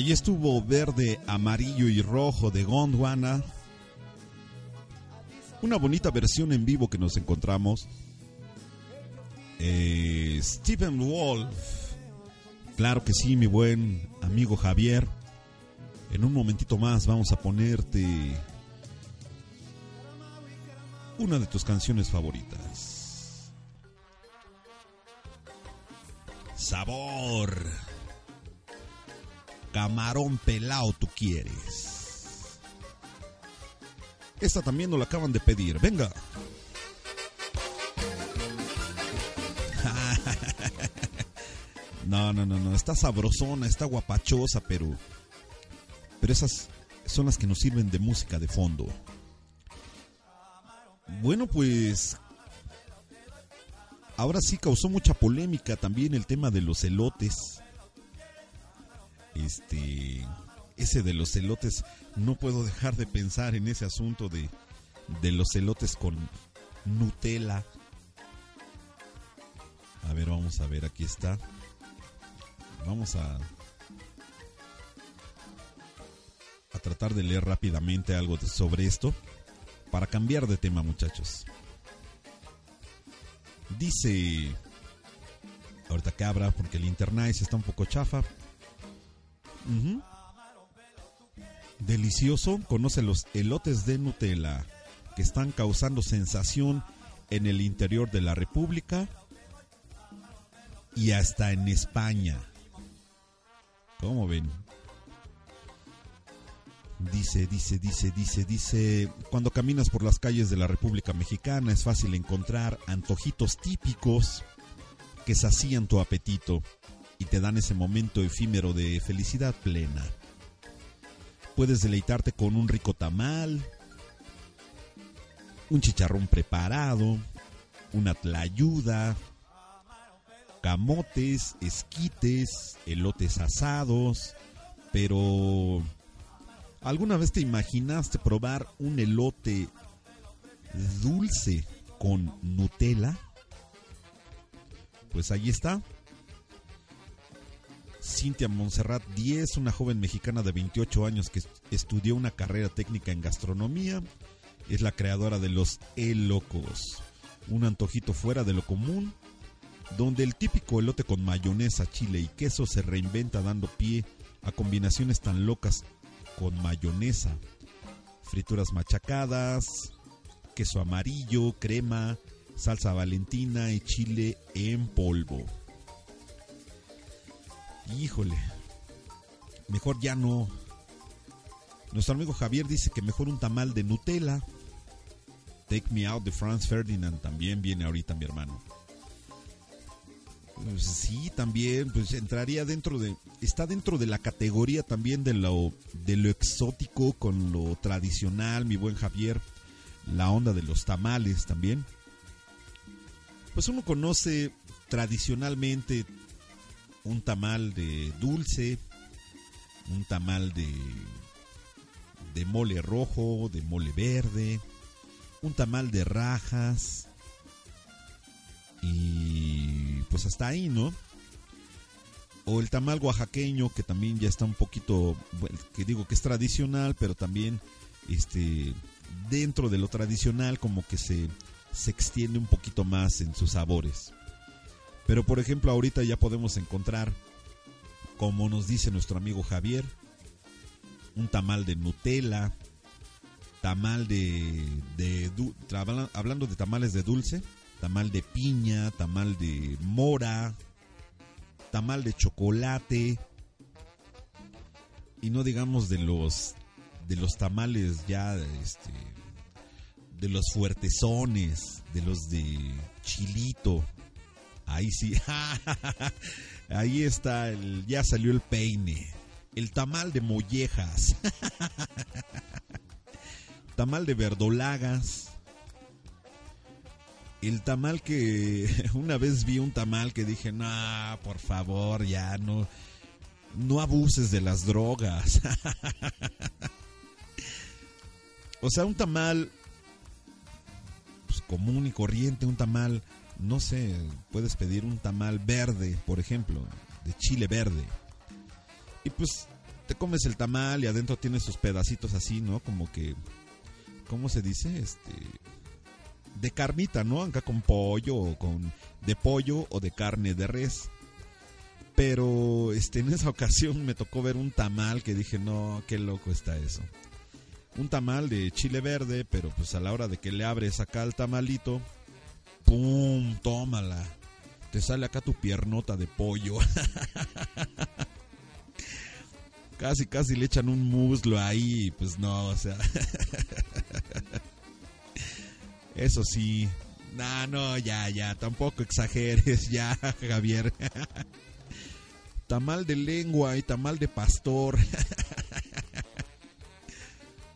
Ahí estuvo verde, amarillo y rojo de Gondwana. Una bonita versión en vivo que nos encontramos. Eh, Stephen Wolf. Claro que sí, mi buen amigo Javier. En un momentito más vamos a ponerte una de tus canciones favoritas. Sabor. Camarón pelao tú quieres. Esta también nos la acaban de pedir. Venga. [LAUGHS] No, no, no, no. Está sabrosona, está guapachosa, pero. Pero esas son las que nos sirven de música de fondo. Bueno, pues. Ahora sí causó mucha polémica también el tema de los elotes. Este. ese de los elotes, no puedo dejar de pensar en ese asunto de, de los elotes con Nutella. A ver, vamos a ver, aquí está. Vamos a a tratar de leer rápidamente algo sobre esto para cambiar de tema, muchachos. Dice ahorita que abra porque el internet está un poco chafa. Delicioso, conoce los elotes de Nutella que están causando sensación en el interior de la República y hasta en España. ¿Cómo ven? Dice, dice, dice, dice, dice, cuando caminas por las calles de la República Mexicana es fácil encontrar antojitos típicos que sacían tu apetito y te dan ese momento efímero de felicidad plena. Puedes deleitarte con un rico tamal, un chicharrón preparado, una tlayuda, camotes, esquites, elotes asados, pero ¿alguna vez te imaginaste probar un elote dulce con Nutella? Pues ahí está. Cintia Montserrat 10, una joven mexicana de 28 años que estudió una carrera técnica en gastronomía, es la creadora de los elocos, un antojito fuera de lo común, donde el típico elote con mayonesa, chile y queso se reinventa dando pie a combinaciones tan locas con mayonesa, frituras machacadas, queso amarillo, crema, salsa valentina y chile en polvo. Híjole, mejor ya no. Nuestro amigo Javier dice que mejor un tamal de Nutella. Take Me Out de Franz Ferdinand también viene ahorita mi hermano. Pues sí, también, pues entraría dentro de, está dentro de la categoría también de lo, de lo exótico con lo tradicional, mi buen Javier, la onda de los tamales también. Pues uno conoce tradicionalmente un tamal de dulce, un tamal de, de mole rojo, de mole verde, un tamal de rajas, y pues hasta ahí, ¿no? O el tamal oaxaqueño, que también ya está un poquito, que digo que es tradicional, pero también este dentro de lo tradicional como que se, se extiende un poquito más en sus sabores. Pero por ejemplo ahorita ya podemos encontrar, como nos dice nuestro amigo Javier, un tamal de Nutella, tamal de, de hablando de tamales de dulce, tamal de piña, tamal de mora, tamal de chocolate y no digamos de los de los tamales ya este de los fuertezones, de los de chilito. Ahí sí. [LAUGHS] Ahí está el ya salió el peine. El tamal de mollejas. [LAUGHS] tamal de verdolagas el tamal que [LAUGHS] una vez vi un tamal que dije, no, por favor, ya no, no abuses de las drogas. o sea, un tamal pues, común y corriente, un tamal, no sé, puedes pedir un tamal verde, por ejemplo, de chile verde. Y pues te comes el tamal y adentro tienes sus pedacitos así, ¿no? Como que, ¿cómo se dice? Este de carnita, ¿no? Acá con pollo o con de pollo o de carne de res. Pero este en esa [LAUGHS] ocasión me tocó ver un tamal que dije, "No, qué loco está eso." Un tamal de chile verde, pero pues a la hora de que le abres acá el tamalito, pum, tómala. Te sale acá tu piernota de pollo. [LAUGHS] casi casi le echan un muslo ahí, pues no, o sea, [LAUGHS] Eso sí. No, no, ya, ya, tampoco exageres, [LAUGHS] ya, Javier. tamal de lengua y tamal de pastor.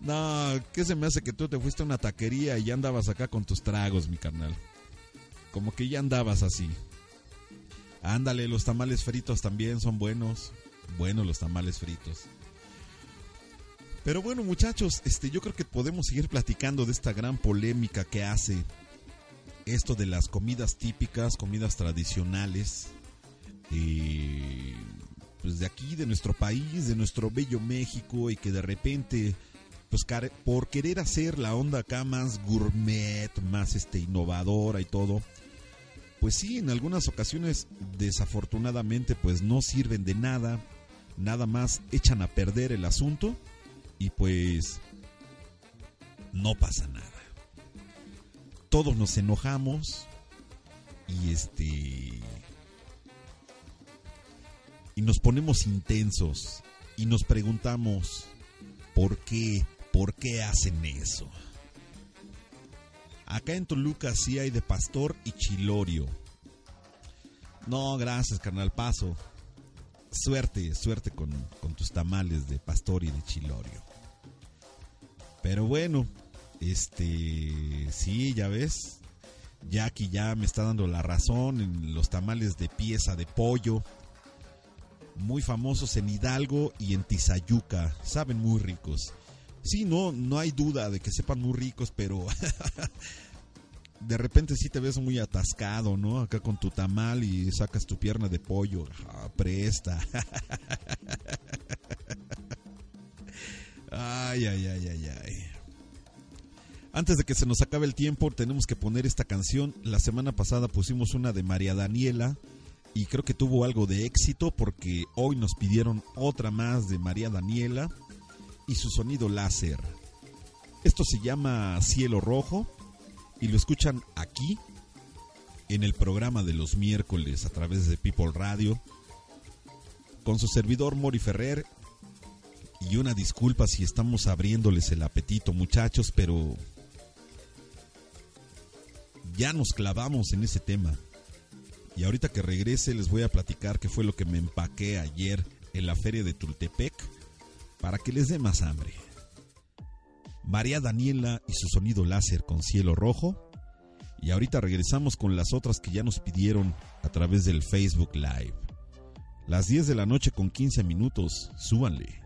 no, ¿qué se me hace que tú te fuiste a una taquería y ya andabas acá con tus tragos, mi carnal? Como que ya andabas así. Ándale, los tamales fritos también son buenos. Buenos los tamales fritos. Pero bueno, muchachos, este, yo creo que podemos seguir platicando de esta gran polémica que hace esto de las comidas típicas, comidas tradicionales, eh, pues de aquí, de nuestro país, de nuestro bello México, y que de repente, pues por querer hacer la onda acá más gourmet, más este innovadora y todo, pues sí, en algunas ocasiones, desafortunadamente, pues no sirven de nada, nada más echan a perder el asunto y pues no pasa nada. Todos nos enojamos y este y nos ponemos intensos y nos preguntamos por qué, por qué hacen eso. Acá en Toluca sí hay de pastor y chilorio. No, gracias, carnal, paso. Suerte, suerte con, con tus tamales de pastor y de chilorio. Pero bueno, este, sí, ya ves. Jackie ya me está dando la razón en los tamales de pieza de pollo. Muy famosos en Hidalgo y en Tizayuca. Saben muy ricos. Sí, no, no hay duda de que sepan muy ricos, pero [LAUGHS] de repente sí te ves muy atascado, ¿no? Acá con tu tamal y sacas tu pierna de pollo. Ah, presta. [LAUGHS] Ay, ay, ay, ay, ay. Antes de que se nos acabe el tiempo, tenemos que poner esta canción. La semana pasada pusimos una de María Daniela y creo que tuvo algo de éxito porque hoy nos pidieron otra más de María Daniela y su sonido láser. Esto se llama Cielo Rojo y lo escuchan aquí en el programa de los miércoles a través de People Radio con su servidor Mori Ferrer y una disculpa si estamos abriéndoles el apetito muchachos, pero ya nos clavamos en ese tema. Y ahorita que regrese les voy a platicar qué fue lo que me empaqué ayer en la feria de Tultepec para que les dé más hambre. María Daniela y su sonido láser con cielo rojo. Y ahorita regresamos con las otras que ya nos pidieron a través del Facebook Live. Las 10 de la noche con 15 minutos, súbanle.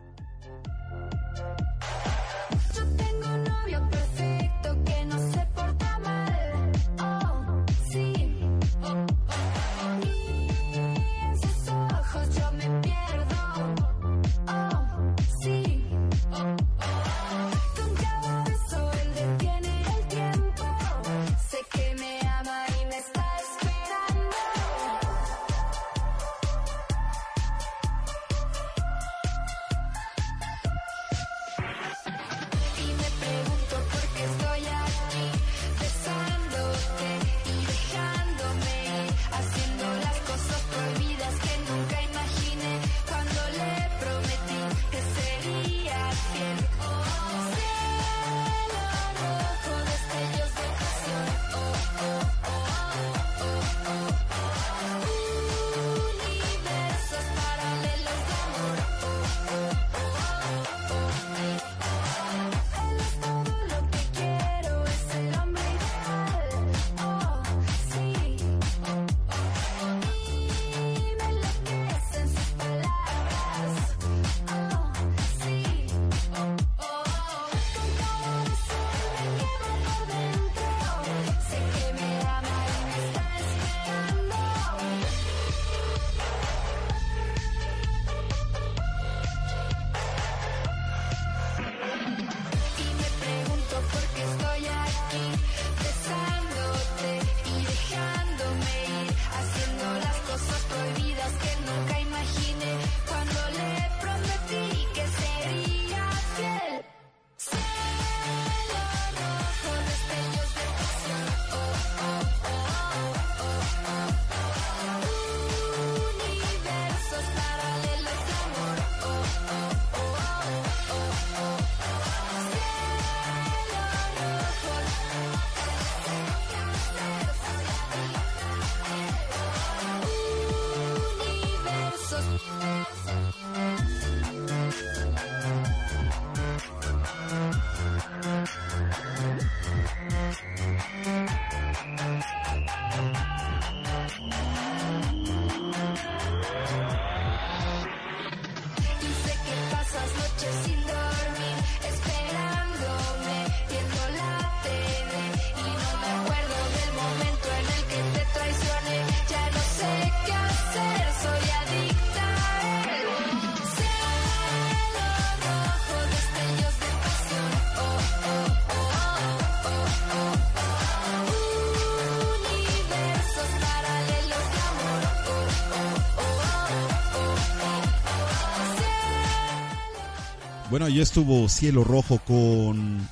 Bueno, ahí estuvo Cielo Rojo con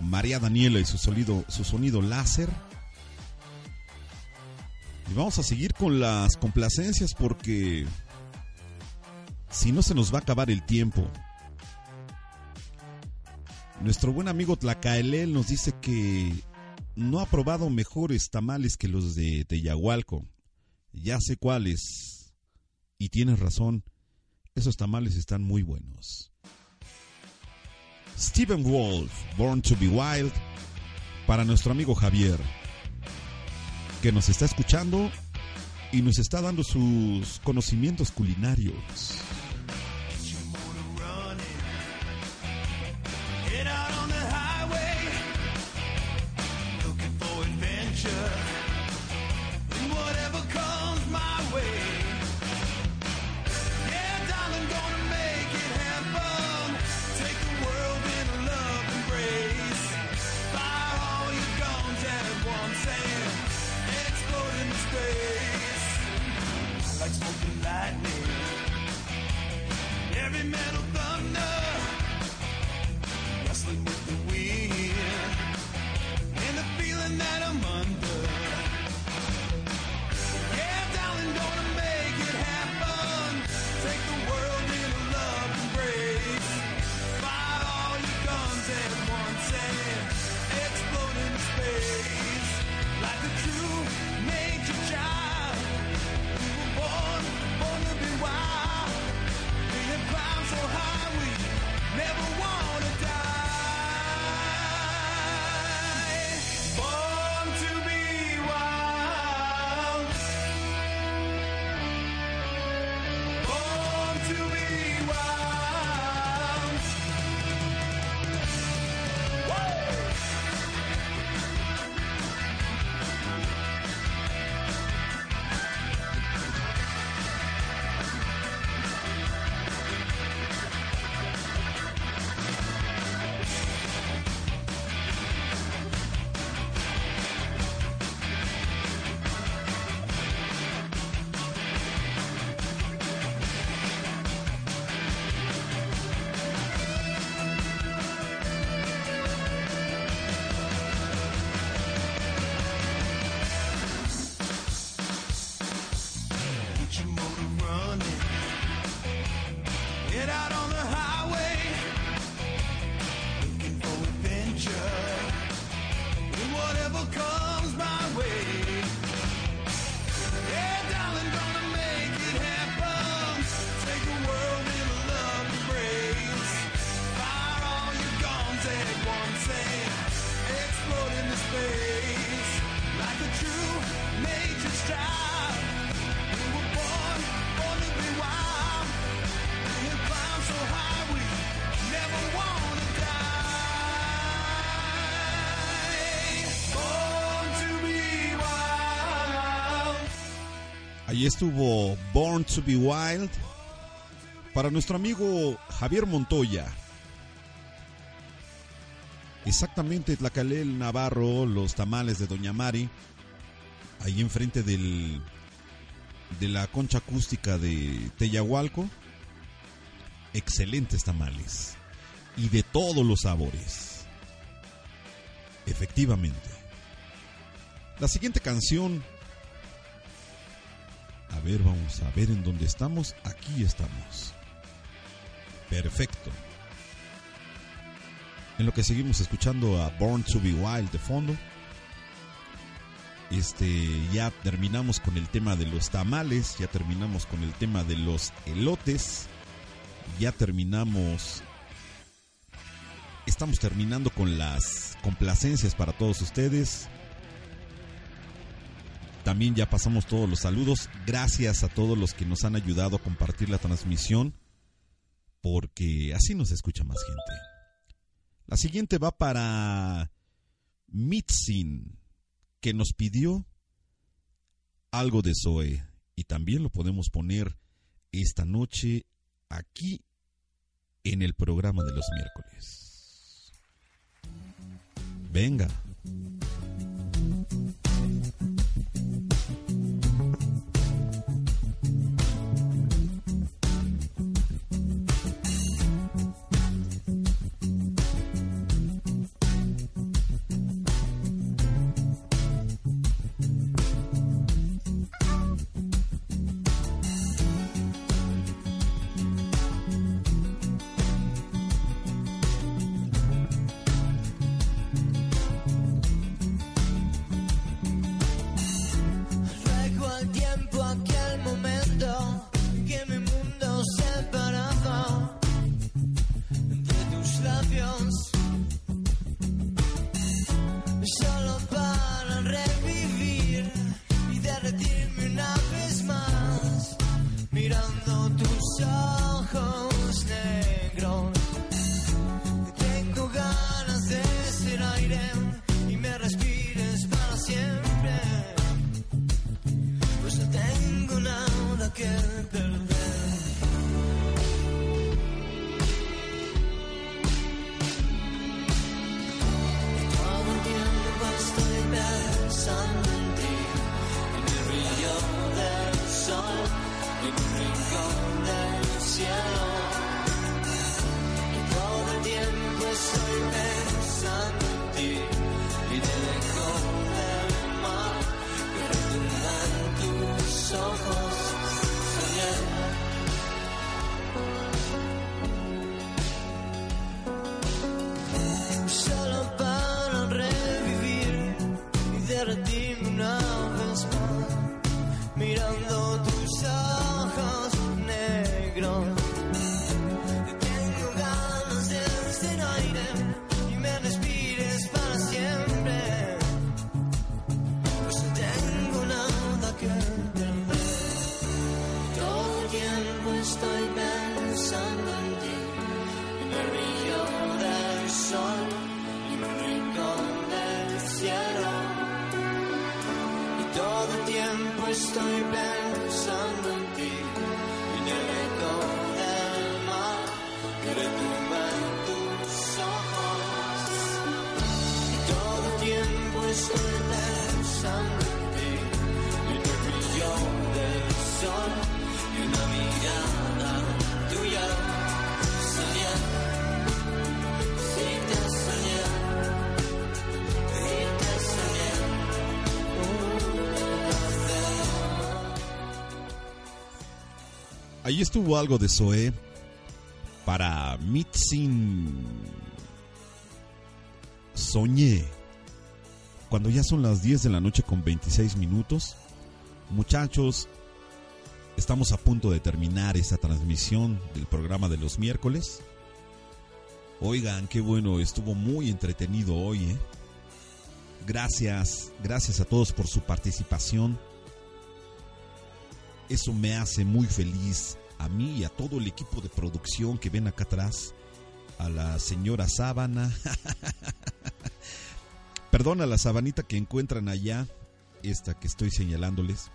María Daniela y su sonido, su sonido láser. Y vamos a seguir con las complacencias porque si no se nos va a acabar el tiempo. Nuestro buen amigo Tlacaelel nos dice que no ha probado mejores tamales que los de Teyahualco. Ya sé cuáles. Y tienes razón, esos tamales están muy buenos. Stephen Wolf, Born to be Wild, para nuestro amigo Javier, que nos está escuchando y nos está dando sus conocimientos culinarios. metal. Ahí estuvo Born to be Wild para nuestro amigo Javier Montoya. Exactamente, Tlacalel Navarro, los tamales de Doña Mari, ahí enfrente del, de la concha acústica de Teyahualco. Excelentes tamales y de todos los sabores. Efectivamente. La siguiente canción a ver, vamos a ver en dónde estamos. Aquí estamos. Perfecto. En lo que seguimos escuchando a Born to be Wild de fondo. Este, ya terminamos con el tema de los tamales, ya terminamos con el tema de los elotes, ya terminamos estamos terminando con las complacencias para todos ustedes. También ya pasamos todos los saludos. Gracias a todos los que nos han ayudado a compartir la transmisión, porque así nos escucha más gente. La siguiente va para Mitzin, que nos pidió algo de Zoe. Y también lo podemos poner esta noche aquí en el programa de los miércoles. Venga. Ser aire y me respires Estuvo algo de Zoé para Mitzin. Soñé. Cuando ya son las 10 de la noche con 26 minutos. Muchachos, estamos a punto de terminar esta transmisión del programa de los miércoles. Oigan, qué bueno, estuvo muy entretenido hoy. ¿eh? Gracias, gracias a todos por su participación. Eso me hace muy feliz a mí y a todo el equipo de producción que ven acá atrás. A la señora Sábana. [LAUGHS] Perdón, a la sabanita que encuentran allá. Esta que estoy señalándoles.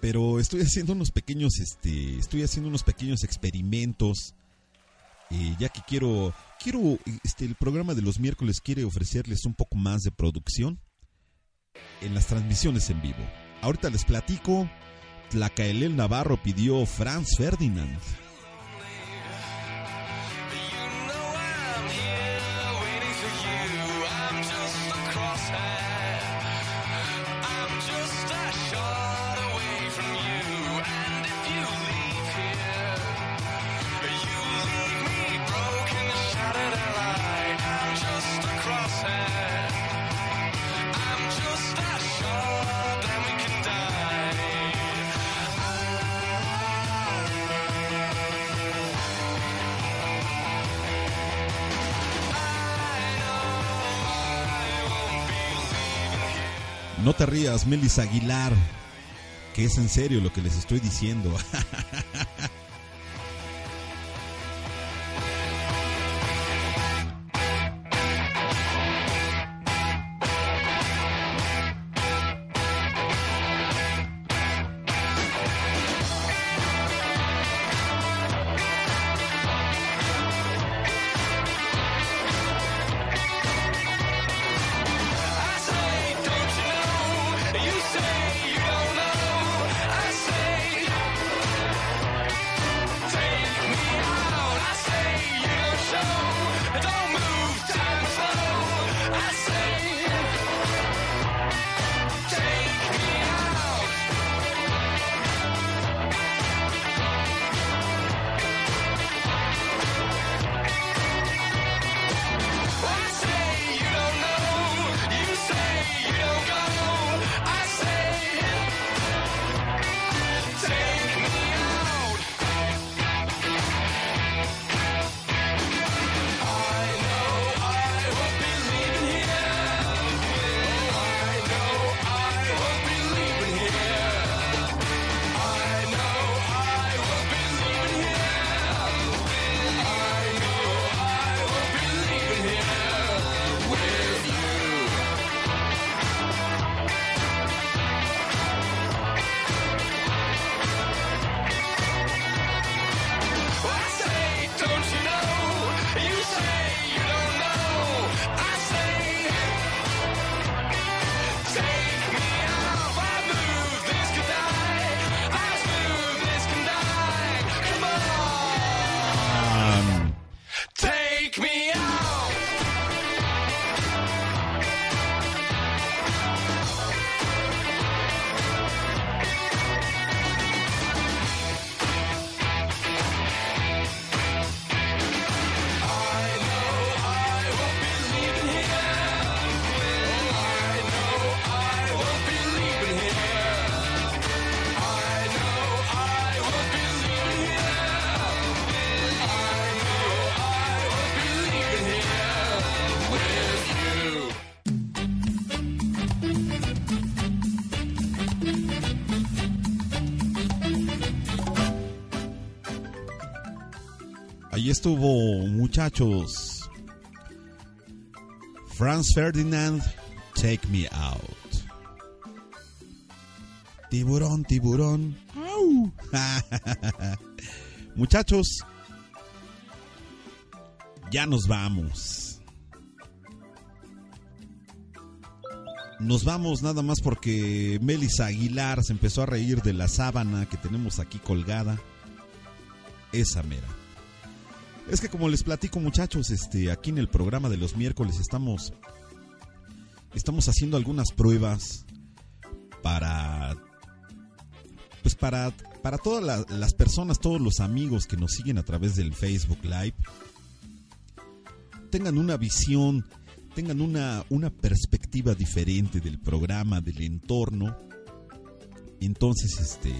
Pero estoy haciendo unos pequeños, este, estoy haciendo unos pequeños experimentos. eh, ya que quiero, quiero, este, el programa de los miércoles quiere ofrecerles un poco más de producción en las transmisiones en vivo. Ahorita les platico. Tlacaelel Navarro pidió Franz Ferdinand. Te rías, Melis Aguilar, que es en serio lo que les estoy diciendo. [LAUGHS] estuvo, muchachos. Franz Ferdinand, Take Me Out. Tiburón, tiburón. [LAUGHS] Muchachos, ya nos vamos. Nos vamos nada más porque Melissa Aguilar se empezó a reír de la sábana que tenemos aquí colgada. Esa mera. Es que como les platico muchachos, este, aquí en el programa de los miércoles estamos, estamos haciendo algunas pruebas para, pues para, para todas la- las personas, todos los amigos que nos siguen a través del Facebook Live, tengan una visión, tengan una, una perspectiva diferente del programa, del entorno. Entonces, este,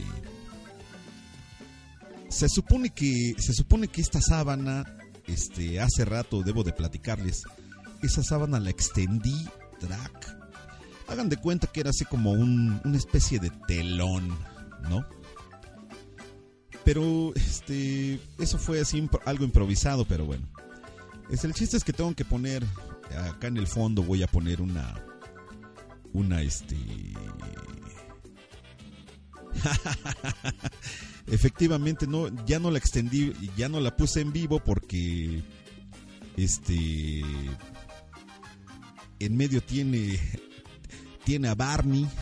se supone que se supone que esta sábana este hace rato debo de platicarles esa sábana la extendí track hagan de cuenta que era así como un, una especie de telón no pero este eso fue así algo improvisado pero bueno. Es el chiste es que tengo que poner acá en el fondo voy a poner una una este [LAUGHS] efectivamente no ya no la extendí ya no la puse en vivo porque este en medio tiene tiene a Barney. [LAUGHS]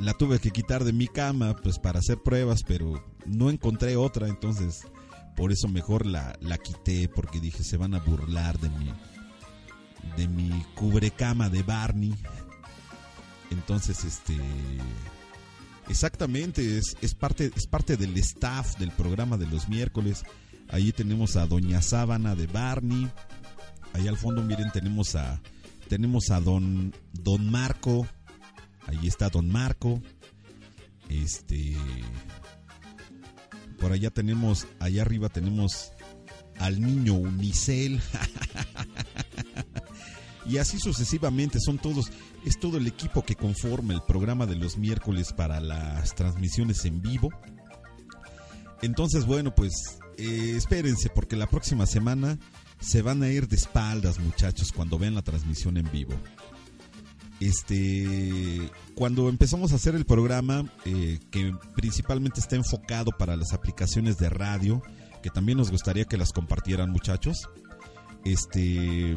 La tuve que quitar de mi cama pues para hacer pruebas pero no encontré otra entonces por eso mejor la, la quité porque dije se van a burlar de mi de mi cubrecama de Barney. Entonces este Exactamente, es, es, parte, es parte del staff del programa de los miércoles. Ahí tenemos a Doña Sábana de Barney. Ahí al fondo, miren, tenemos a tenemos a Don Don Marco. Ahí está Don Marco. Este por allá tenemos, allá arriba tenemos al niño Unicel. [LAUGHS] y así sucesivamente son todos es todo el equipo que conforma el programa de los miércoles para las transmisiones en vivo. Entonces, bueno, pues eh, espérense porque la próxima semana se van a ir de espaldas, muchachos, cuando vean la transmisión en vivo. Este, cuando empezamos a hacer el programa, eh, que principalmente está enfocado para las aplicaciones de radio, que también nos gustaría que las compartieran, muchachos. Este,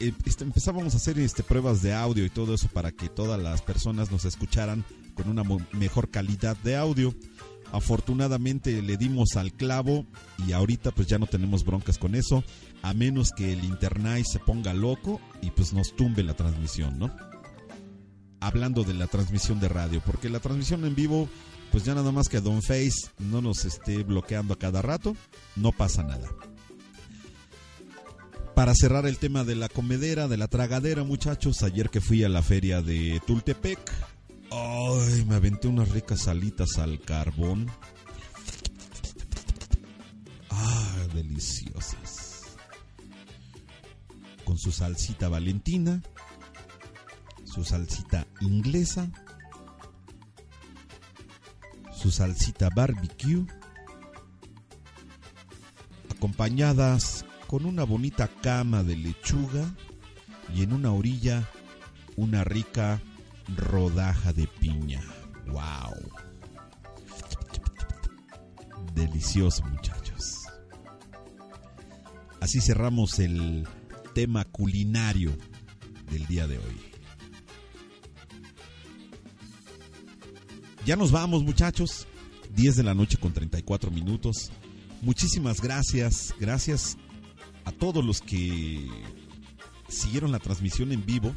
empezábamos a hacer este, pruebas de audio y todo eso para que todas las personas nos escucharan con una mejor calidad de audio. Afortunadamente le dimos al clavo y ahorita pues ya no tenemos broncas con eso, a menos que el internet se ponga loco y pues nos tumbe la transmisión, ¿no? Hablando de la transmisión de radio, porque la transmisión en vivo, pues ya nada más que Don Face no nos esté bloqueando a cada rato, no pasa nada para cerrar el tema de la comedera, de la tragadera, muchachos, ayer que fui a la feria de Tultepec, ay, me aventé unas ricas salitas al carbón. Ah, deliciosas. Con su salsita valentina, su salsita inglesa, su salsita barbecue, acompañadas con una bonita cama de lechuga y en una orilla una rica rodaja de piña. ¡Wow! Delicioso, muchachos. Así cerramos el tema culinario del día de hoy. Ya nos vamos, muchachos. 10 de la noche con 34 minutos. Muchísimas gracias. Gracias a todos los que siguieron la transmisión en vivo.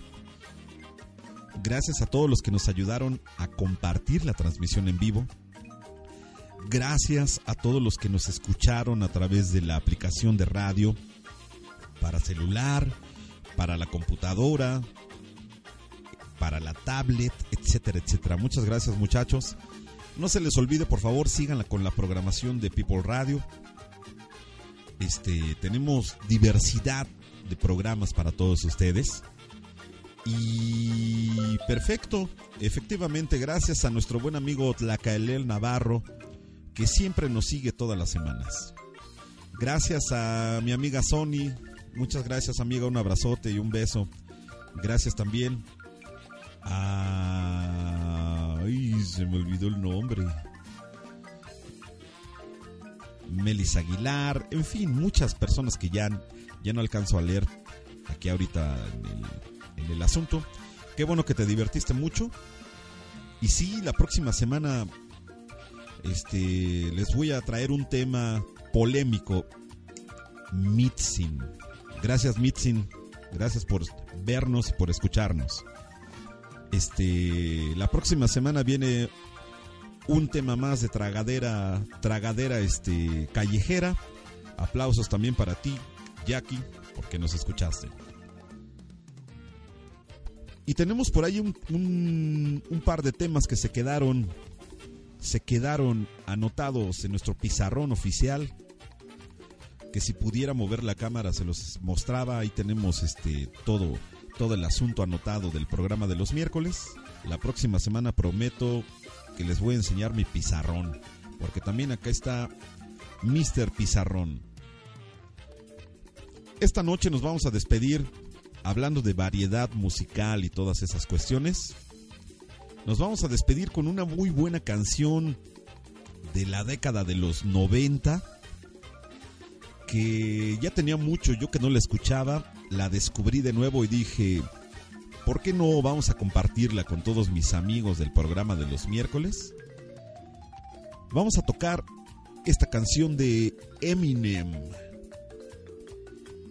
Gracias a todos los que nos ayudaron a compartir la transmisión en vivo. Gracias a todos los que nos escucharon a través de la aplicación de radio para celular, para la computadora, para la tablet, etcétera, etcétera. Muchas gracias muchachos. No se les olvide, por favor, síganla con la programación de People Radio. Este, tenemos diversidad de programas para todos ustedes. Y perfecto, efectivamente, gracias a nuestro buen amigo Tlacaelel Navarro que siempre nos sigue todas las semanas. Gracias a mi amiga Sony, muchas gracias amiga, un abrazote y un beso. Gracias también a... Ay, se me olvidó el nombre. Melis Aguilar, en fin, muchas personas que ya, ya no alcanzo a leer aquí ahorita en el, asunto. Qué bueno que te divertiste mucho. Y sí, la próxima semana este, les voy a traer un tema polémico. Mitzin. Gracias, Mitzin. Gracias por vernos y por escucharnos. Este, la próxima semana viene un tema más de tragadera, tragadera este, callejera. Aplausos también para ti, Jackie, porque nos escuchaste. Y tenemos por ahí un, un- un par de temas que se quedaron, se quedaron anotados en nuestro pizarrón oficial. Que si pudiera mover la cámara se los mostraba. Ahí tenemos este todo, todo el asunto anotado del programa de los miércoles. La próxima semana prometo que les voy a enseñar mi pizarrón. Porque también acá está Mr. Pizarrón. Esta noche nos vamos a despedir hablando de variedad musical y todas esas cuestiones. Nos vamos a despedir con una muy buena canción de la década de los 90 que ya tenía mucho yo que no la escuchaba, la descubrí de nuevo y dije, ¿por qué no vamos a compartirla con todos mis amigos del programa de los miércoles? Vamos a tocar esta canción de Eminem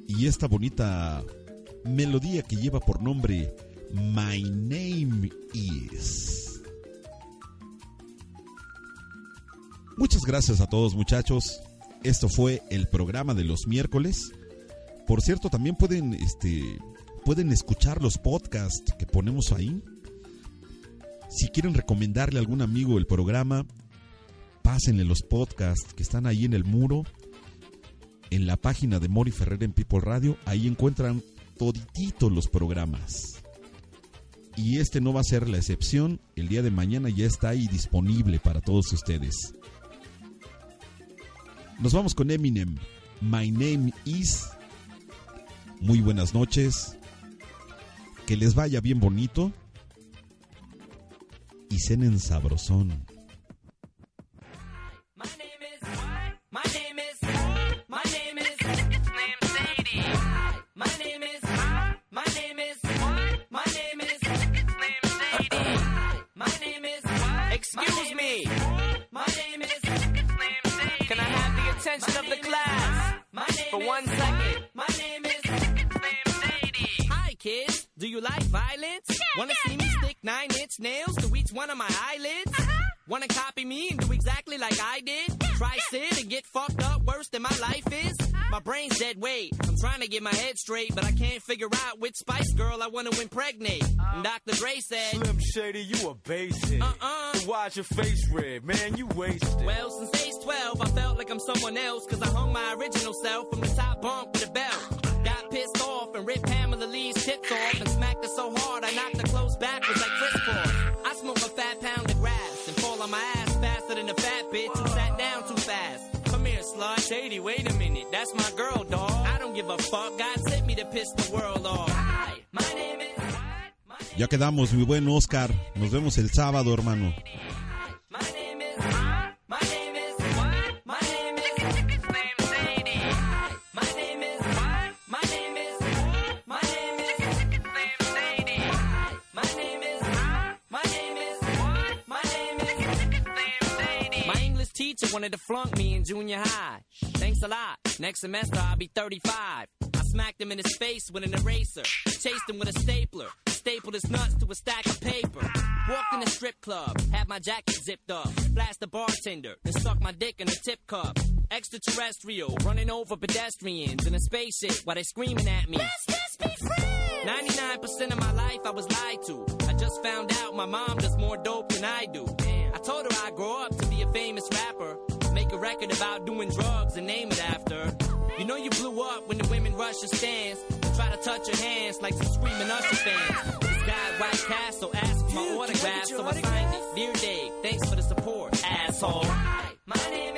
y esta bonita melodía que lleva por nombre My Name Is. Muchas gracias a todos muchachos. Esto fue el programa de los miércoles. Por cierto, también pueden, este, pueden escuchar los podcasts que ponemos ahí. Si quieren recomendarle a algún amigo el programa, pásenle los podcasts que están ahí en el muro, en la página de Mori Ferrer en People Radio. Ahí encuentran todititos los programas. Y este no va a ser la excepción. El día de mañana ya está ahí disponible para todos ustedes. Nos vamos con Eminem. My name is. Muy buenas noches. Que les vaya bien bonito. Y cenen sabrosón. My name is. My name is. My name is. Sadie. My name is. My name is. My name is. Sadie. My name is. Excuse me. My name is. Can I have the attention of the class for one second? My name is. Hi, kids. Do you like violence? Wanna see me stick nine inch nails to each one of my eyelids? Uh-huh. Wanna copy me and do exactly like I did? Try sit and get fucked up worse than my life is? Uh-huh. My brain's dead weight. I'm trying to get my head straight, but I can't figure out which Spice Girl I wanna impregnate. Uh-huh. And Dr. Dre said, Slim Shady, you a basic. Uh-uh. So why's your face red, man? You wasted. Well, since age 12, I felt like I'm someone else, cause I hung my original self from the top bunk with a belt. Got pissed off and ripped Pamela Lee's tits off and smacked her so hard I knocked her clothes backwards like Chris Paul. I smoke a fat pound of grass and fall on my ass faster than a fat bitch who sat down too fast. Come here, slut. Shady, wait a minute. That's my girl, dog. I don't give a fuck. God sent me to piss the world off. Hi, my name is. Ya quedamos, mi buen Oscar. Nos vemos el sábado, hermano. My name is. Wanted to flunk me in junior high. Thanks a lot. Next semester I'll be 35. I smacked him in his face with an eraser. Chased him with a stapler. Stapled his nuts to a stack of paper. Walked in a strip club. Had my jacket zipped up. Flashed the bartender. Then stuck my dick in a tip cup. Extraterrestrial. Running over pedestrians in a spaceship while they screaming at me. Let's just be friends! 99% of my life I was lied to. I just found out my mom does more dope than I do. I told her I'd grow up to be a famous rapper. Make a record about doing drugs and name it after. You know you blew up when the women rush your stands. Try to touch your hands like some screaming Usher fans. This guy White Castle asked for my autograph, so I signed it. Dear Dave, thanks for the support, asshole. Hi, my name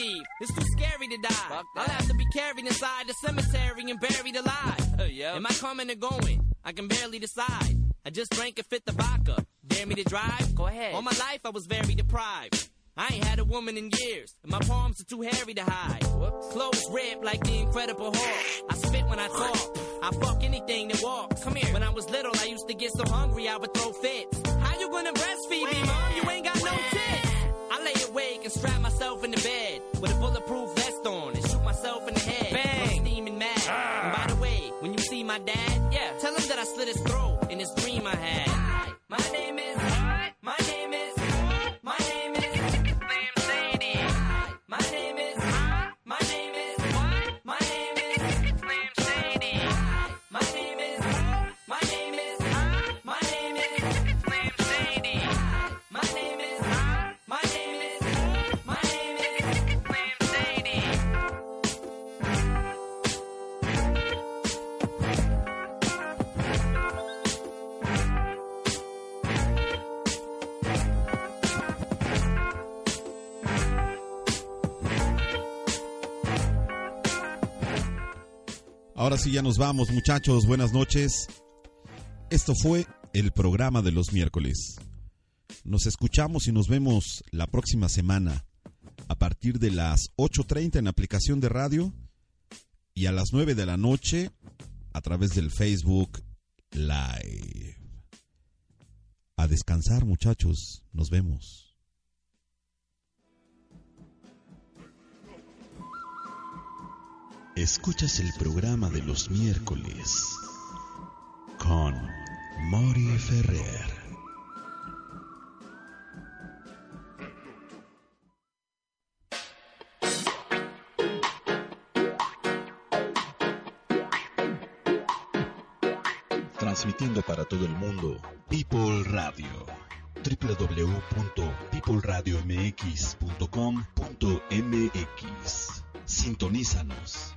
leave. It's too scary to die. I'll have to be carried inside the cemetery and buried alive. [LAUGHS] Am I coming or going? I can barely decide. I just drank a fifth of vodka. Dare me to drive? Go ahead. All my life I was very deprived. I ain't had a woman in years, and my palms are too hairy to hide. Clothes ripped like the Incredible Hulk. I spit when I talk. I fuck anything that walks. Come here. When I was little, I used to get so hungry I would throw fits. How you gonna breastfeed me, mom? And strap myself in the bed with a bulletproof vest on and shoot myself in the head. Bang! steaming mad. Ah. And by the way, when you see my dad, yeah, tell him that I slit his throat in this dream I had. Ah. My name is. My name is. Ahora sí ya nos vamos, muchachos. Buenas noches. Esto fue el programa de los miércoles. Nos escuchamos y nos vemos la próxima semana a partir de las 8.30 en aplicación de radio y a las 9 de la noche a través del Facebook Live. A descansar, muchachos. Nos vemos. Escuchas el programa de los miércoles con Mori Ferrer. Transmitiendo para todo el mundo, People Radio. www.peopleradiomx.com.mx Sintonízanos.